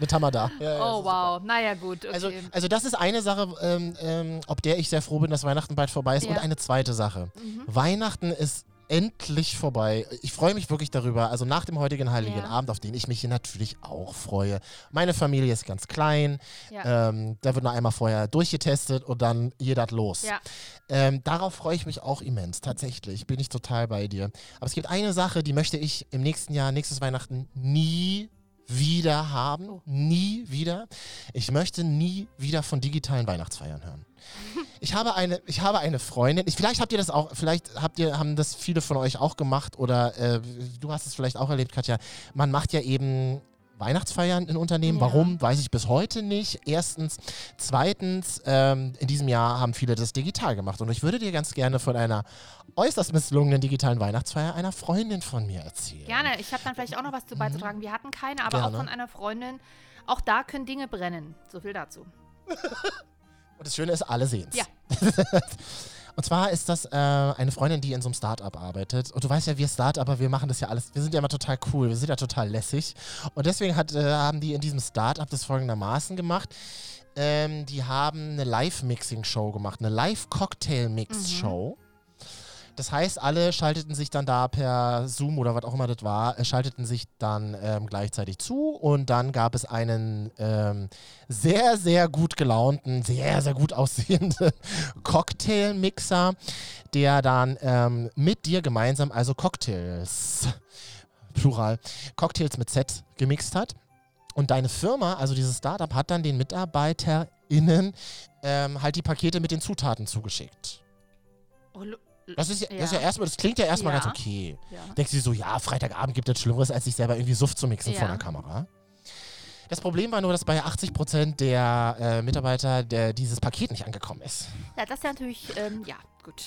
Mit Tamada. Ja, ja, Oh, wow. Naja, gut. Okay. Also, also das ist eine Sache, ähm, ähm, ob der ich sehr froh bin, dass Weihnachten bald vorbei ist. Ja. Mhm. Und eine zweite Sache. Weihnachten ist endlich vorbei. Ich freue mich wirklich darüber. Also nach dem heutigen Heiligen Ja. Abend, auf den ich mich hier natürlich auch freue. Meine Familie ist ganz klein. ja. Ähm, da wird noch einmal vorher durchgetestet und dann jeder hat los. ja. Ähm, darauf freue ich mich auch immens. Tatsächlich bin ich total bei dir. Aber es gibt eine Sache, die möchte ich im nächsten Jahr, nächstes Weihnachten nie wieder haben. Oh. Nie wieder. Ich möchte nie wieder von digitalen Weihnachtsfeiern hören. Ich habe eine, ich habe eine Freundin. Ich, vielleicht habt ihr das auch, vielleicht habt ihr, haben das viele von euch auch gemacht oder äh, du hast es vielleicht auch erlebt, Katja. Man macht ja eben Weihnachtsfeiern in Unternehmen. Ja. Warum? Weiß ich bis heute nicht. Erstens. Zweitens, ähm, in diesem Jahr haben viele das digital gemacht. Und ich würde dir ganz gerne von einer äußerst misslungenen digitalen Weihnachtsfeier einer Freundin von mir erzählen. Gerne. Ich habe dann vielleicht auch noch was zu beizutragen. Wir hatten keine, aber Mhm. Gerne. auch von einer Freundin. Auch da können Dinge brennen. So viel dazu. Und das Schöne ist, alle sehen's. Ja. Und zwar ist das äh, eine Freundin, die in so einem Startup arbeitet. Und du weißt ja, wir Startupper, wir machen das ja alles, wir sind ja immer total cool, wir sind ja total lässig. Und deswegen hat, äh, haben die in diesem Startup das folgendermaßen gemacht. Ähm, die haben eine Live-Mixing-Show gemacht, eine Live-Cocktail-Mix-Show. Das heißt, alle schalteten sich dann da per Zoom oder was auch immer das war, äh, schalteten sich dann ähm, gleichzeitig zu und dann gab es einen ähm, sehr, sehr gut gelaunten, sehr, sehr gut aussehenden Cocktailmixer, der dann ähm, mit dir gemeinsam also Cocktails, Plural, Cocktails mit Z gemixt hat. Und deine Firma, also dieses Startup, hat dann den MitarbeiterInnen ähm, halt die Pakete mit den Zutaten zugeschickt. Oh, Das ist ja, Das ist ja Ja. erstmal, das klingt ja erstmal Ja. ganz okay. ja. Denkst du dir so, ja, Freitagabend gibt es Schlimmeres, als sich selber irgendwie Suft zu mixen vor Ja. der Kamera. Das Problem war nur, dass bei 80% der äh, Mitarbeiter der, dieses Paket nicht angekommen ist. ja, das ist ja natürlich, ähm, ja, gut.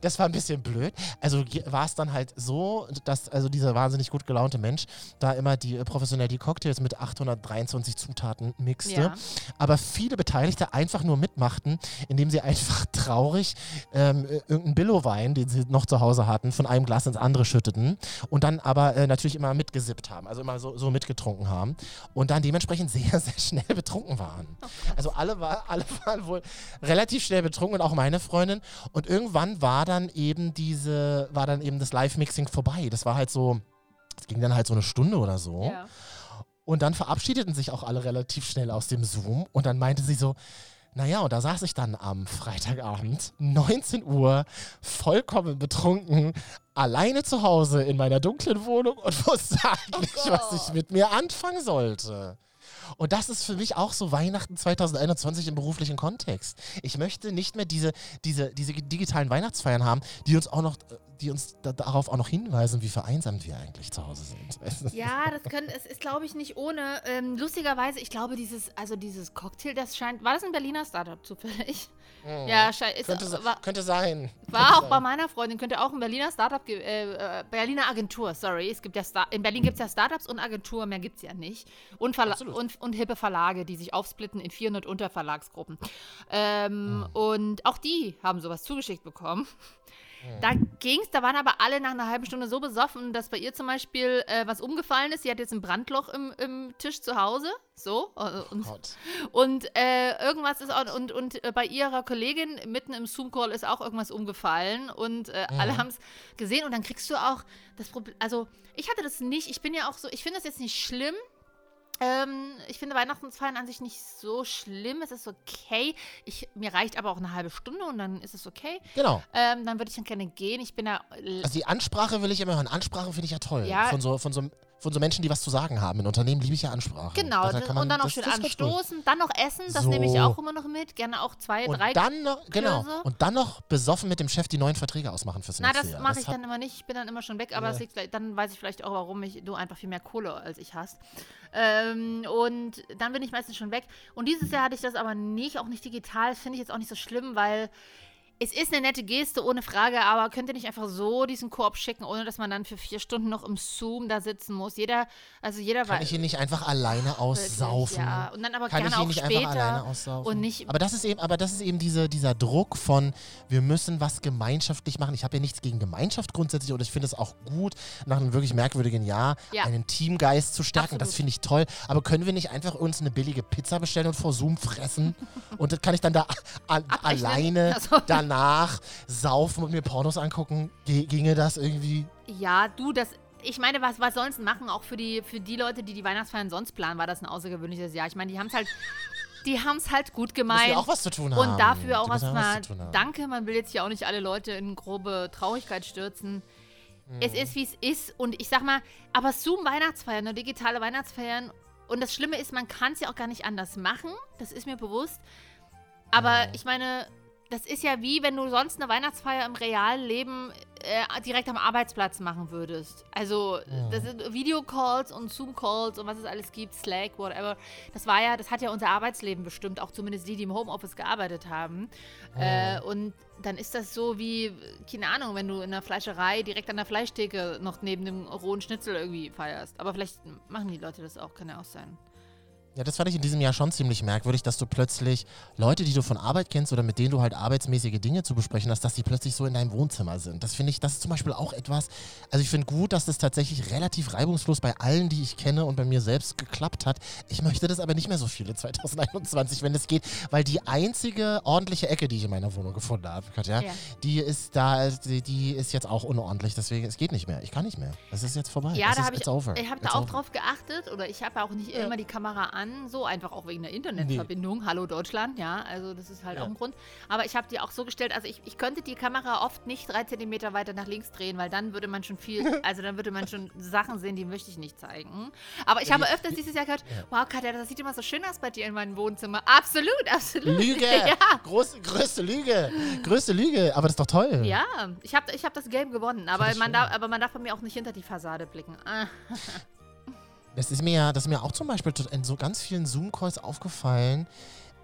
Das war ein bisschen blöd. Also war es dann halt so, dass also dieser wahnsinnig gut gelaunte Mensch da immer die äh, professionell die Cocktails mit 823 Zutaten mixte. Ja. Aber viele Beteiligte einfach nur mitmachten, indem sie einfach traurig ähm, äh, irgendeinen Billo-Wein, den sie noch zu Hause hatten, von einem Glas ins andere schütteten und dann aber äh, natürlich immer mitgesippt haben, also immer so, so mitgetrunken haben und dann dementsprechend sehr, sehr schnell betrunken waren. Also alle, war, alle waren wohl relativ schnell betrunken und auch meine Freundin. Und irgendwann war dann eben diese, war dann eben das Live-Mixing vorbei. Das war halt so, es ging dann halt so eine Stunde oder so. Ja. Und dann verabschiedeten sich auch alle relativ schnell aus dem Zoom. Und dann meinte sie so, naja, und da saß ich dann am Freitagabend, 19 Uhr, vollkommen betrunken, alleine zu Hause in meiner dunklen Wohnung und wusste eigentlich, was ich mit mir anfangen sollte. Und das ist für mich auch so Weihnachten 2021 im beruflichen Kontext. Ich möchte nicht mehr diese, diese, diese digitalen Weihnachtsfeiern haben, die uns auch noch, die uns da, darauf auch noch hinweisen, wie vereinsamt wir eigentlich zu Hause sind. Ja, das können, es ist, glaube ich, nicht ohne. Ähm, lustigerweise, ich glaube, dieses, also dieses Cocktail, das scheint, war das ein Berliner Startup zufällig? Ja, schei- ist, könnte, war, könnte sein. war Könnte auch sein. bei meiner Freundin, könnte auch ein Berliner Startup, äh, äh, Berliner Agentur, sorry. Es gibt ja Star in Berlin gibt es ja Startups und Agentur, mehr gibt es ja nicht. Und, Verla Absolut. und, und hippe Verlage, die sich aufsplitten in 400 Unterverlagsgruppen. Ähm, Hm. Und auch die haben sowas zugeschickt bekommen. Hm. Da ging's, da waren aber alle nach einer halben Stunde so besoffen, dass bei ihr zum Beispiel äh, was umgefallen ist. Sie hat jetzt ein Brandloch im, im Tisch zu Hause. So. äh, Und, Gott. und äh, irgendwas ist auch, und, und äh, bei ihrer Kollegin mitten im Zoom-Call ist auch irgendwas umgefallen und äh, alle haben es gesehen und dann kriegst du auch das Problem, also ich hatte das nicht, ich bin ja auch so, ich finde das jetzt nicht schlimm. Ähm, ich finde Weihnachtsfeiern an sich nicht so schlimm. Es ist okay. Ich, mir reicht aber auch eine halbe Stunde und dann ist es okay. Genau. Ähm, dann würde ich dann gerne gehen. Ich bin da. Also die Ansprache will ich immer hören. Ansprache finde ich ja toll. Ja. Von, so, von, so, von so Menschen, die was zu sagen haben. In Unternehmen liebe ich ja Ansprache. Genau, Da das, und dann auch das- schön das anstoßen, dann noch essen, das So. nehme ich auch immer noch mit. Gerne auch zwei, Und drei. dann noch, genau. Und dann noch besoffen mit dem Chef die neuen Verträge ausmachen fürs Na, nächste das Jahr. mache ich dann immer nicht. Ich bin dann immer schon weg, aber Nee. das vielleicht- dann weiß ich vielleicht auch, warum ich, du einfach viel mehr Kohle als ich hast. Ähm, und dann bin ich meistens schon weg. Und dieses Jahr hatte ich das aber nicht, auch nicht digital. Finde ich jetzt auch nicht so schlimm, weil es ist eine nette Geste, ohne Frage, aber könnt ihr nicht einfach so diesen Korb schicken, ohne dass man dann für vier Stunden noch im Zoom da sitzen muss? Jeder, also jeder Kann ich ihn nicht einfach alleine aussaufen? Ja, und dann aber Kann gerne ich ihn auch nicht später. einfach alleine aussaufen? und nicht- aber das ist eben, aber das ist eben diese, dieser Druck von, wir müssen was gemeinschaftlich machen. Ich habe ja nichts gegen Gemeinschaft grundsätzlich und ich finde es auch gut, nach einem wirklich merkwürdigen Jahr Ja. einen Teamgeist zu stärken. Das Absolut. finde ich toll. Aber können wir nicht einfach uns eine billige Pizza bestellen und vor Zoom fressen? und das kann ich dann da alleine Also- danach saufen und mir Pornos angucken? Ge ginge das irgendwie? Ja, du, das. Ich meine, was, was sollen sie machen? Auch für die, für die Leute, die die Weihnachtsfeiern sonst planen, war das ein außergewöhnliches Jahr. Ich meine, die haben es halt, die haben es halt gut Müssen gemeint. wir auch was zu tun haben. und dafür auch müssen erstmal. Danke. Man will jetzt hier auch nicht alle Leute in grobe Traurigkeit stürzen. Es Mhm. ist, wie es ist. Und ich sag mal, aber Zoom-Weihnachtsfeiern, ne, digitale Weihnachtsfeiern. Und das Schlimme ist, man kann es ja auch gar nicht anders machen. Das ist mir bewusst. Aber ich meine, das ist ja wie, wenn du sonst eine Weihnachtsfeier im realen Leben äh, direkt am Arbeitsplatz machen würdest. Also, das sind Videocalls und Zoom-Calls und was es alles gibt, Slack, whatever. Das war ja, das hat ja unser Arbeitsleben bestimmt, auch zumindest die, die im Homeoffice gearbeitet haben. Äh, und dann ist das so wie, keine Ahnung, wenn du in der Fleischerei direkt an der Fleischtheke noch neben dem rohen Schnitzel irgendwie feierst. Aber vielleicht machen die Leute das auch, kann ja auch sein. Ja, das fand ich in diesem Jahr schon ziemlich merkwürdig, dass du plötzlich Leute, die du von Arbeit kennst oder mit denen du halt arbeitsmäßige Dinge zu besprechen hast, dass die plötzlich so in deinem Wohnzimmer sind. Das finde ich, das ist zum Beispiel auch etwas, also ich finde gut, dass das tatsächlich relativ reibungslos bei allen, die ich kenne und bei mir selbst geklappt hat. Ich möchte das aber nicht mehr so viele 2021, wenn es geht, weil die einzige ordentliche Ecke, die ich in meiner Wohnung gefunden habe, Katja, Ja. die ist da, die, die ist jetzt auch unordentlich, deswegen, es geht nicht mehr. Ich kann nicht mehr. Es ist jetzt vorbei. Ja, es da habe ich, over. ich habe da auch over. drauf geachtet oder ich habe auch nicht immer die Kamera an, so einfach auch wegen der Internetverbindung. Hallo Deutschland, ja, also das ist halt Ja. auch ein Grund. Aber ich habe die auch so gestellt, also ich, ich könnte die Kamera oft nicht drei Zentimeter weiter nach links drehen, weil dann würde man schon viel, also dann würde man schon Sachen sehen, die möchte ich nicht zeigen. Aber ich habe öfters dieses Jahr gehört, wow Katja, das sieht immer so schön aus bei dir in meinem Wohnzimmer. Absolut, absolut. Lüge! ja. Groß, größte Lüge! Größte Lüge! Aber das ist doch toll. Ja, ich habe ich hab das Game gewonnen, aber man, darf, aber man darf bei mir auch nicht hinter die Fassade blicken. Das ist mir ja, das ist mir auch zum Beispiel in so ganz vielen Zoom-Calls aufgefallen.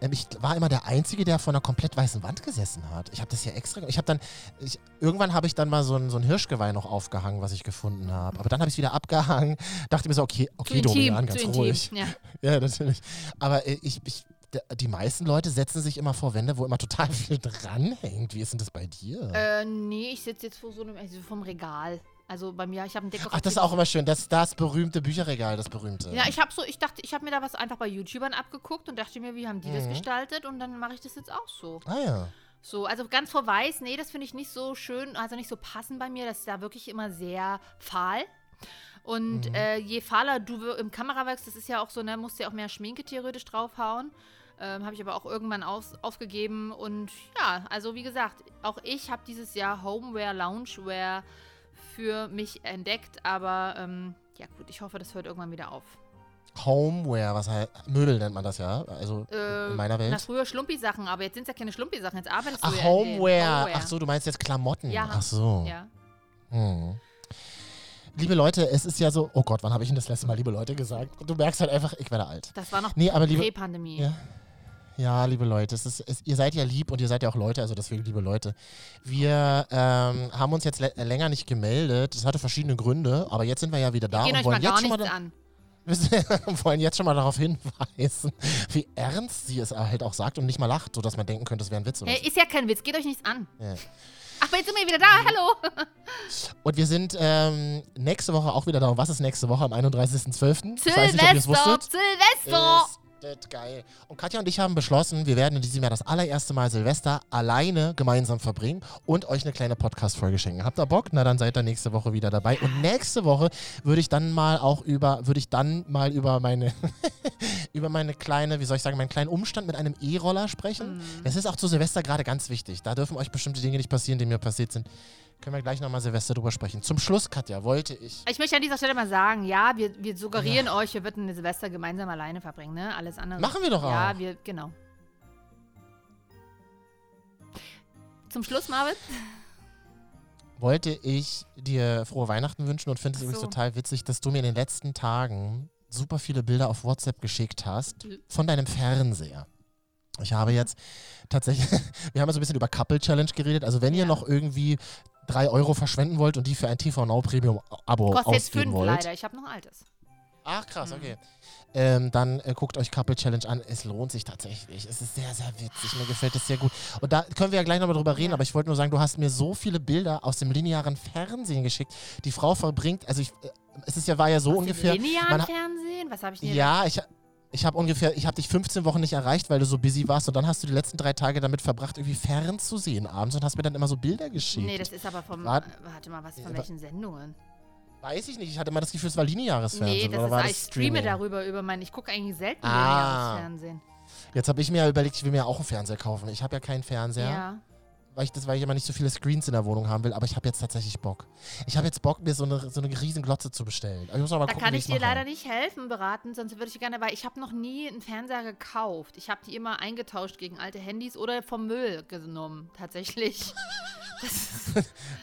Ähm, Ich war immer der Einzige, der vor einer komplett weißen Wand gesessen hat. Ich habe das ja extra. Ich habe dann. Ich, irgendwann habe ich dann mal so ein, so ein Hirschgeweih noch aufgehangen, was ich gefunden habe. Aber dann habe ich es wieder abgehangen. Dachte mir so, okay, okay, Dorian, ganz ruhig. Ja. Ja, natürlich. Aber äh, ich, ich, die meisten Leute setzen sich immer vor Wände, wo immer total viel dranhängt. Wie ist denn das bei dir? Äh, nee, ich sitze jetzt vor so einem, also vom Regal. Also bei mir, ich habe ein dekoratives... Ach, das ist auch immer schön. Das, das berühmte Bücherregal, das berühmte. Ja, ich habe so, ich dachte, ich habe mir da was einfach bei YouTubern abgeguckt und dachte mir, wie haben die das Mhm. gestaltet und dann mache ich das jetzt auch so. ah ja. So, also ganz vor weiß, nee, das finde ich nicht so schön, also nicht so passend bei mir. Das ist da wirklich immer sehr fahl. Und Mhm. äh, je fahler du im Kamerawerk, das ist ja auch so, ne, musst du ja auch mehr Schminke theoretisch draufhauen. Ähm, habe ich aber auch irgendwann aus, aufgegeben. Und ja, also wie gesagt, auch ich habe dieses Jahr Homeware, Loungewear für mich entdeckt. Aber ähm, ja gut, ich hoffe, das hört irgendwann wieder auf. Homeware, was heißt. Möbel nennt man das ja. Also Äh, in meiner Na, Welt. früher Schlumpi-Sachen, aber jetzt sind es ja keine Schlumpi-Sachen. Jetzt arbeitest du Ach, ja in denen. Homeware. Ach so, du meinst jetzt Klamotten. Ja. Ach so. Ja. Hm. Liebe Leute, es ist ja so. Oh Gott, wann habe ich denn das letzte Mal liebe Leute gesagt? Du merkst halt einfach, ich werde alt. Das war noch Nee, aber liebe. Prä-Pandemie. Ja. Ja, liebe Leute, es ist, es, ihr seid ja lieb und ihr seid ja auch Leute, also deswegen liebe Leute. Wir ähm, haben uns jetzt lä- länger nicht gemeldet. Das hatte verschiedene Gründe, aber jetzt sind wir ja wieder da Gehen und wollen jetzt, schon mal an. wir wollen jetzt schon mal darauf hinweisen, wie ernst sie es halt auch sagt und nicht mal lacht, sodass man denken könnte, es wäre ein Witz oder Hey, ist ja kein Witz, geht euch nichts an. Ja. Ach, jetzt sind wir wieder da, hallo. Und wir sind ähm, nächste Woche auch wieder da. Und was ist nächste Woche am 31.12.? Ich weiß nicht, ob ihr es Silvester, wusstet. Silvester. Ist das geil. Und Katja und ich haben beschlossen, wir werden in diesem Jahr das allererste Mal Silvester alleine gemeinsam verbringen und euch eine kleine Podcast-Folge schenken. Habt ihr Bock? Na, dann seid ihr nächste Woche wieder dabei. Und nächste Woche würde ich dann mal auch über, würde ich dann mal über meine, über meine kleine, wie soll ich sagen, meinen kleinen Umstand mit einem E-Roller sprechen. Mhm. Das ist auch zu Silvester gerade ganz wichtig. Da dürfen euch bestimmte Dinge nicht passieren, die mir passiert sind. Können wir gleich nochmal Silvester drüber sprechen. Zum Schluss, Katja, wollte ich. Ich möchte an dieser Stelle mal sagen, ja, wir, wir suggerieren euch, wir würden eine Silvester gemeinsam alleine verbringen, ne? Alles andere. Machen wir doch Ja, auch. wir, genau. Zum Schluss, Marvin. wollte ich dir frohe Weihnachten wünschen und finde es Ach übrigens so. total witzig, dass du mir in den letzten Tagen super viele Bilder auf WhatsApp geschickt hast Mhm. von deinem Fernseher. Ich habe jetzt tatsächlich, wir haben ja so ein bisschen über Couple Challenge geredet. Also wenn ihr Ja. noch irgendwie drei Euro verschwenden wollt und die für ein TV Now Premium Abo Kostet jetzt ausgeben fünf wollt. leider. Ich habe noch altes. Ach krass, Mhm. okay. Ähm, dann äh, guckt euch Couple Challenge an. Es lohnt sich tatsächlich. Es ist sehr, sehr witzig. Mir gefällt es sehr gut. Und da können wir ja gleich nochmal drüber reden, Ja. aber ich wollte nur sagen, du hast mir so viele Bilder aus dem linearen Fernsehen geschickt. Die Frau verbringt, also ich, äh, es ist ja, war ja so Aus dem ungefähr. Linearen man ha- Fernsehen? Was habe ich denn? Ja, ich, ich habe ungefähr, ich habe dich 15 Wochen nicht erreicht, weil du so busy warst und dann hast du die letzten drei Tage damit verbracht, irgendwie fernzusehen abends und hast mir dann immer so Bilder geschickt. Nee, das ist aber vom. Äh, warte mal, was von wa- welchen Sendungen? Weiß ich nicht, ich hatte immer das Gefühl, es war lineares Fernsehen. Nee, das oder ist, war ich streame Streaming? darüber über mein. Ich gucke eigentlich selten Ah. lineares Fernsehen. Jetzt habe ich mir ja überlegt, ich will mir auch einen Fernseher kaufen. Ich habe ja keinen Fernseher. Ja. Weil ich, das, weil ich immer nicht so viele Screens in der Wohnung haben will, aber ich habe jetzt tatsächlich Bock. Ich habe jetzt Bock, mir so eine, so eine riesen Glotze zu bestellen. Aber ich muss aber Da gucken, kann ich dir mache. leider nicht helfen, beraten, sonst würde ich gerne, weil ich habe noch nie einen Fernseher gekauft. Ich habe die immer eingetauscht gegen alte Handys oder vom Müll genommen, tatsächlich.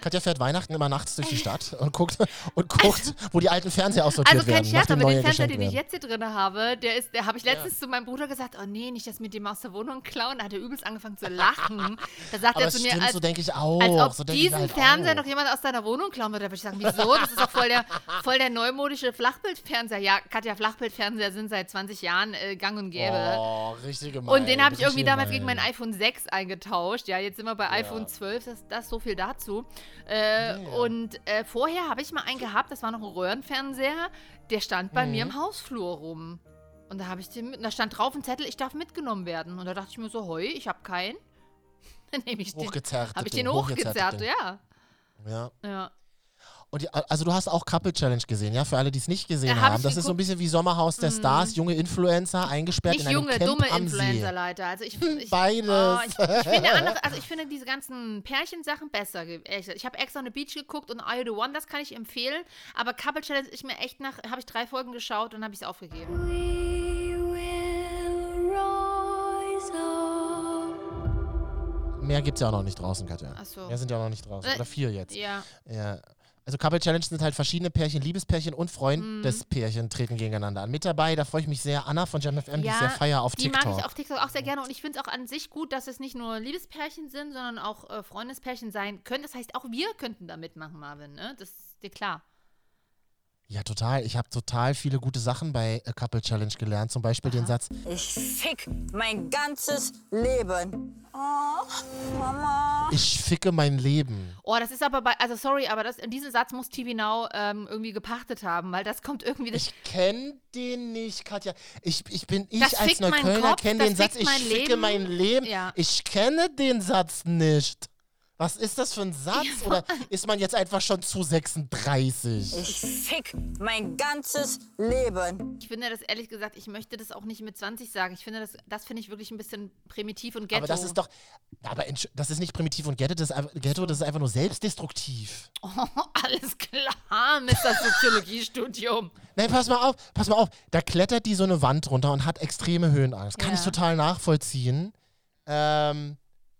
Katja fährt Weihnachten immer nachts durch die Stadt und guckt, und guckt wo die alten Fernseher aussortiert Also kein werden. Scherz, aber den Fernseher, den ich werden. jetzt hier drin habe, der ist, der habe ich letztens zu meinem Bruder gesagt, oh nee, nicht das mit dem aus der Wohnung klauen. Da hat er übelst angefangen zu lachen. Da sagt Aber er es zu mir, stimmt, als, so denke ich auch. als ob so diesen halt Fernseher auch. noch jemand aus deiner Wohnung klauen würde. Da würde ich sagen, wieso? Das ist doch voll der, voll der neumodische Flachbildfernseher. Ja, Katja, Flachbildfernseher sind seit 20 Jahren äh, gang und gäbe. Oh, richtig gemein. Und den habe ich irgendwie damals gegen mein iPhone 6 eingetauscht. Ja, jetzt sind wir bei iPhone 12. Das, das so viel dazu. Äh, Und äh, vorher habe ich mal einen gehabt, das war noch ein Röhrenfernseher. Der stand bei Mhm. mir im Hausflur rum. Und da habe ich den mit, da stand drauf ein Zettel, ich darf mitgenommen werden. Und da dachte ich mir so, heu, ich habe keinen. Dann nehme ich den. Hochgezerrt. Habe ich den hochgezerrt, ja. ja. ja. Und die, also du hast auch Couple Challenge gesehen, ja? Für alle, die es nicht gesehen Ja, hab haben. Das ist so ein geguckt. Mhm. bisschen wie Sommerhaus der Stars, junge Influencer eingesperrt Nicht in einem junge, Camp dumme am See. Influencer-Leiter. Also ich, ich, Beides. Oh, ich, ich finde anders, also ich finde diese ganzen Pärchensachen besser. Ich habe extra on the Beach geguckt und Are You the One, das kann ich empfehlen. Aber Couple Challenge ist mir echt nach, habe ich drei Folgen geschaut und habe ich es aufgegeben. Mehr gibt es ja auch noch nicht draußen, Katja. Ach so. Mehr sind ja auch noch nicht draußen. Äh, Oder vier jetzt. Ja. Ja. Also Couple Challenge sind halt verschiedene Pärchen, Liebespärchen und Freundespärchen treten gegeneinander an. Mit dabei, da freue ich mich sehr, Anna von JamFM, die ist sehr feier auf die TikTok. mag ich auf TikTok auch sehr gerne und ich finde es auch an sich gut, dass es nicht nur Liebespärchen sind, sondern auch äh, Freundespärchen sein können. Das heißt, auch wir könnten da mitmachen, Marvin, ne? Das ist dir klar. Ja, total. Ich habe total viele gute Sachen bei A Couple Challenge gelernt. Zum Beispiel den Satz, Ich fick mein ganzes Leben. Oh, Mama. ich ficke mein Leben. Oh, das ist aber bei, also sorry, aber das, diesen Satz muss TV Now ähm, irgendwie gepachtet haben, weil das kommt irgendwie. Das, Ich kenne den nicht, Katja. Ich, ich bin, ich Das als Neuköllner kenne den Satz, ich mein ficke Leben. mein Leben. Ja. Ich kenne den Satz nicht. Was ist das für ein Satz? Oder ist man jetzt einfach schon zu 36? Ich fick mein ganzes Leben. Ich finde das ehrlich gesagt, ich möchte das auch nicht mit 20 sagen. Ich finde das, das finde ich wirklich ein bisschen primitiv und ghetto. Aber das ist doch, aber das ist nicht primitiv und Ghetto, das ist einfach, Ghetto, das ist einfach nur selbstdestruktiv. Oh, alles klar, Mr. Soziologiestudium. Nein, pass mal auf, pass mal auf. Da klettert die so eine Wand runter und hat extreme Höhenangst. Kann Ja. ich total nachvollziehen. Ähm,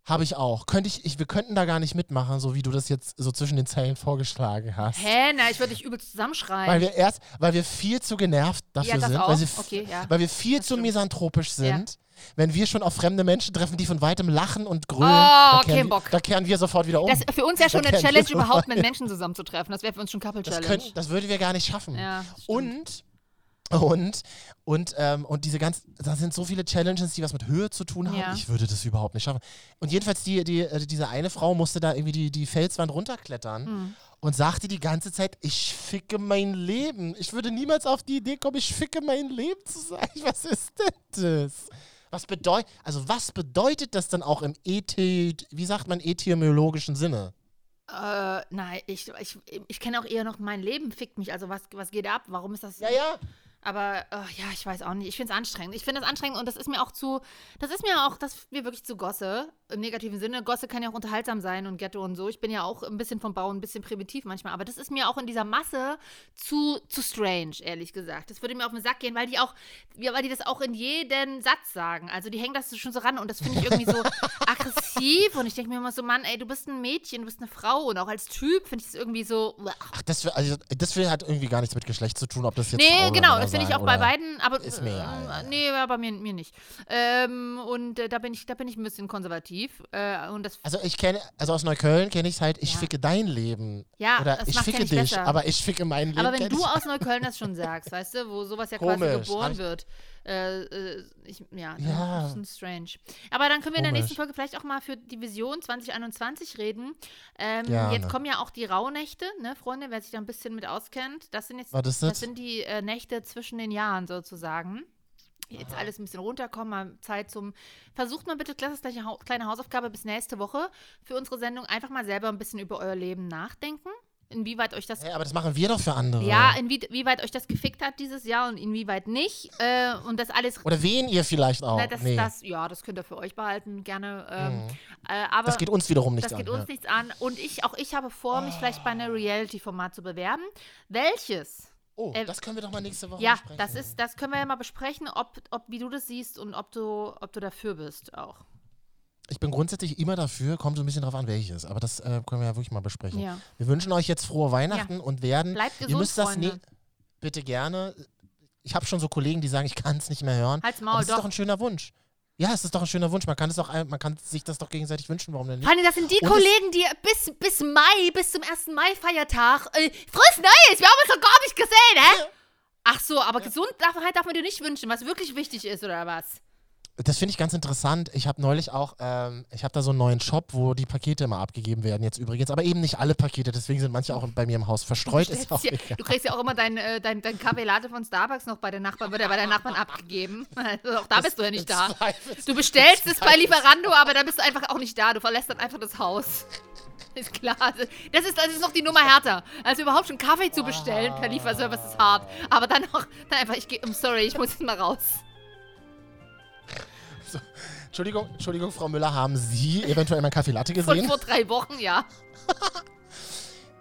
habe ich auch. Könnte ich, ich, wir könnten da gar nicht mitmachen, so wie du das jetzt so zwischen den Zeilen vorgeschlagen hast. Hä? Na, ich würde dich übelst zusammenschreien. Weil wir erst, weil wir viel zu genervt dafür Ja, das sind, auch. weil, Okay, ja. weil wir viel zu stimmt. misanthropisch sind. Wenn wir schon auf fremde Menschen treffen, die von weitem lachen und grölen, Oh, da, kein kehren, wir- Bock. da kehren wir sofort wieder um. das ist für uns ja schon eine Challenge, überhaupt mit Menschen zusammenzutreffen. Das wäre für uns schon Couple Das, Challenge. können, das würden wir gar nicht schaffen. Ja, und und und ähm, und diese ganz, da sind so viele Challenges, die was mit Höhe zu tun haben. Ja. Ich würde das überhaupt nicht schaffen. Und jedenfalls die, die äh, diese eine Frau musste da irgendwie die, die Felswand runterklettern Hm. und sagte die ganze Zeit, ich ficke mein Leben. Ich würde niemals auf die Idee kommen, ich ficke mein Leben zu sagen. Was ist denn das? Was bedeutet, also was bedeutet das dann auch im Ethi, wie sagt man, etymologischen Sinne? Äh, nein, ich, ich, ich kenne auch eher noch mein Leben fickt mich. Also was, was geht ab? Warum ist das? Ja, ja. Aber äh, ja, ich weiß auch nicht. Ich finde es anstrengend. Ich finde es anstrengend und das ist mir auch zu, das ist mir auch, das ist mir wirklich zu Gosse, im negativen Sinne. Gosse kann ja auch unterhaltsam sein und Ghetto und so. Ich bin ja auch ein bisschen vom Bau ein bisschen primitiv manchmal, aber das ist mir auch in dieser Masse zu, zu strange, ehrlich gesagt. Das würde mir auf den Sack gehen, weil die auch, ja, weil die das auch in jeden Satz sagen. Also die hängen das schon so ran und das finde ich irgendwie so aggressiv und ich denke mir immer so, Mann, ey, du bist ein Mädchen, du bist eine Frau und auch als Typ finde ich das irgendwie so. Ach, das, also, das hat irgendwie gar nichts mit Geschlecht zu tun, ob das jetzt Nee, Frau oder genau, das finde ich auch bei beiden, aber Ist mir äh, egal. nee, aber mir, mir nicht. Ähm, und äh, da bin ich, da bin ich ein bisschen konservativ. Äh, und das Also ich kenne, also aus Neukölln kenne ich es halt, ich Ja. ficke dein Leben. Ja, Oder das ich ja ficke dich, besser. aber ich ficke mein Leben. aber wenn du aus Neukölln das schon sagst, weißt du, wo sowas ja Komisch, quasi geboren wird. Äh, äh, ich, ja, Ja. das ist ein strange. Aber dann können wir in der Komisch. nächsten Folge vielleicht auch mal für die Vision 2021 reden. Ähm, jetzt kommen ja auch die Rauhnächte, ne, Freunde, wer sich da ein bisschen mit auskennt. Das sind jetzt, das das? sind die äh, Nächte zwischen den Jahren sozusagen. Jetzt alles ein bisschen runterkommen, mal Zeit zum. Versucht mal bitte, das ist gleich eine kleine Hausaufgabe bis nächste Woche für unsere Sendung, einfach mal selber ein bisschen über euer Leben nachdenken. Inwieweit euch das Hä, aber das machen wir doch für andere. ja, inwieweit euch das gefickt hat dieses Jahr und inwieweit nicht. Äh, und das alles. Oder wen ihr vielleicht auch. Na, das, nee. das, ja, das könnt ihr für euch behalten, gerne. Ähm, Mhm. äh, aber das geht uns wiederum nichts das geht an. uns ja. nichts an. Und ich, auch ich habe vor, mich vielleicht bei einem Reality-Format zu bewerben. Welches? Oh, äh, das können wir doch mal nächste Woche Ja, besprechen. das ist, das können wir ja mal besprechen, ob, ob wie du das siehst und ob du, ob du dafür bist auch. Ich bin grundsätzlich immer dafür, kommt so ein bisschen drauf an, welches. Aber das äh, können wir ja wirklich mal besprechen. Ja. Wir wünschen euch jetzt frohe Weihnachten und werden. Bleibt ihr gesund, müsst das Freunde. bitte gerne. Ich habe schon so Kollegen, die sagen, ich kann es nicht mehr hören. Halt's Maul, Aber es ist doch. ein schöner Wunsch. Ja, es ist doch ein schöner Wunsch. Man kann, es doch, man kann sich das doch gegenseitig wünschen, warum denn nicht? Allem, das sind die Und Kollegen, die bis, bis Mai, bis zum 1. Mai-Feiertag, äh, frohes Neues, wir haben uns doch gar nicht gesehen, hä? Ach so, aber Gesundheit darf man dir nicht wünschen, was wirklich wichtig ist, oder was? Das finde ich ganz interessant. Ich habe neulich auch, ähm, ich habe da so einen neuen Shop, wo die Pakete immer abgegeben werden jetzt übrigens, aber eben nicht alle Pakete, deswegen sind manche auch bei mir im Haus verstreut. Ist auch Ja, du kriegst ja auch immer dein, äh, dein, dein Kaffee Latte von Starbucks noch bei den Nachbarn, wird ja bei deinen Nachbarn abgegeben. Also auch da bist du ja nicht da. Du bestellst es bei Lieferando, aber dann bist du einfach auch nicht da. Du verlässt dann einfach das Haus. Ist klar. Das ist, das ist noch die Nummer härter. Also überhaupt schon Kaffee zu bestellen per Lieferservice ist hart. Aber dann noch, dann einfach, ich gehe, I'm sorry, ich muss jetzt mal raus. Entschuldigung, Entschuldigung, Frau Müller, haben Sie eventuell meinen Kaffee Latte Von gesehen? vor drei Wochen, ja.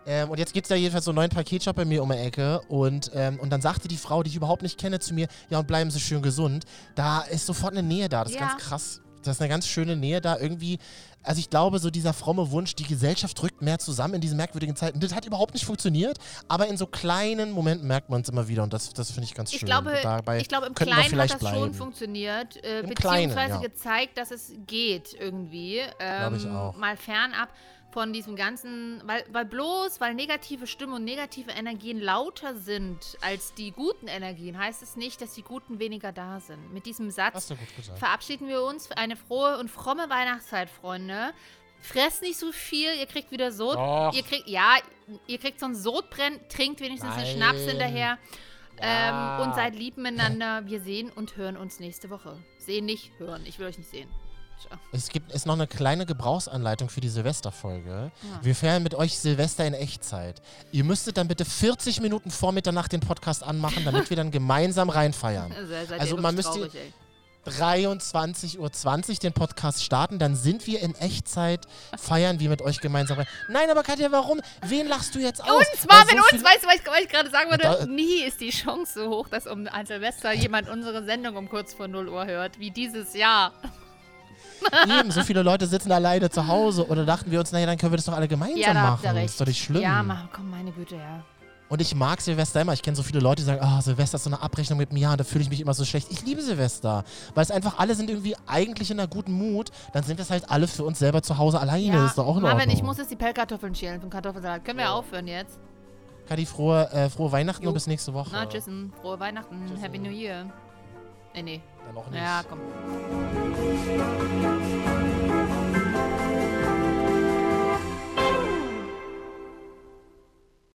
Ähm, und jetzt gibt es da jedenfalls so einen neuen Paketshop bei mir um die Ecke. Und, ähm, und dann sagte die Frau, die ich überhaupt nicht kenne, zu mir, ja, und bleiben Sie schön gesund. Da ist sofort eine Nähe da. Das ist Ja. ganz krass. Das ist eine ganz schöne Nähe da irgendwie. Also ich glaube, so dieser fromme Wunsch, die Gesellschaft rückt mehr zusammen in diesen merkwürdigen Zeiten. Das hat überhaupt nicht funktioniert, aber in so kleinen Momenten merkt man es immer wieder und das, das finde ich ganz schön. Ich glaube, dabei ich glaube, im Kleinen hat vielleicht das schon bleiben. funktioniert, äh, beziehungsweise Kleinen, ja. gezeigt, dass es geht irgendwie. Ähm, Glaube ich auch. Mal fernab von diesem ganzen, weil, weil bloß, weil negative Stimmen und negative Energien lauter sind als die guten Energien, heißt es nicht, dass die guten weniger da sind. Mit diesem Satz verabschieden wir uns für eine frohe und fromme Weihnachtszeit, Freunde. Fresst nicht so viel, ihr kriegt wieder Sod. Doch. Ihr kriegt, ja, ihr kriegt sonst Sodbrennen, trinkt wenigstens einen Nein. Schnaps hinterher. Ja. Ähm, und seid lieb miteinander. Wir sehen und hören uns nächste Woche. Sehen nicht, hören. Ich will euch nicht sehen. Es gibt ist noch eine kleine Gebrauchsanleitung für die Silvesterfolge. Ja. Wir feiern mit euch Silvester in Echtzeit. Ihr müsstet dann bitte 40 Minuten vor Mitternacht den Podcast anmachen, damit wir dann gemeinsam reinfeiern. Also, Also man müsste traurig, ey. 23.20 Uhr den Podcast starten, dann sind wir in Echtzeit, feiern wir mit euch gemeinsam rein. Nein, aber Katja, warum? Wen lachst du jetzt aus? Uns, Marvin, so uns, weißt du, was ich, ich gerade sagen würde? Nie ist die Chance so hoch, dass um ein Silvester jemand unsere Sendung um kurz vor 0 Uhr hört, wie dieses Jahr. Eben, so viele Leute sitzen alleine zu Hause oder dachten wir uns, naja, dann können wir das doch alle gemeinsam ja, da habt ihr machen. recht. Ist doch nicht schlimm. Ja, mach, komm, meine Güte, ja. Und ich mag Silvester immer. Ich kenne so viele Leute, die sagen, ah, Silvester ist so eine Abrechnung mit mir Jahr, da fühle ich mich immer so schlecht. Ich liebe Silvester, weil es einfach alle sind irgendwie eigentlich in einer guten Mut. Dann sind wir es halt alle für uns selber zu Hause alleine. ja, das ist doch auch in Marvin, Ordnung. ich muss jetzt die Pellkartoffeln schälen vom Kartoffelsalat. Können wir aufhören jetzt? Kadi, frohe, äh, frohe Weihnachten Jo. und bis nächste Woche. Na, tschüssen. Frohe Weihnachten. Tschüssen. Happy New Year. Nee, nee. Dann noch nicht. Ja, komm.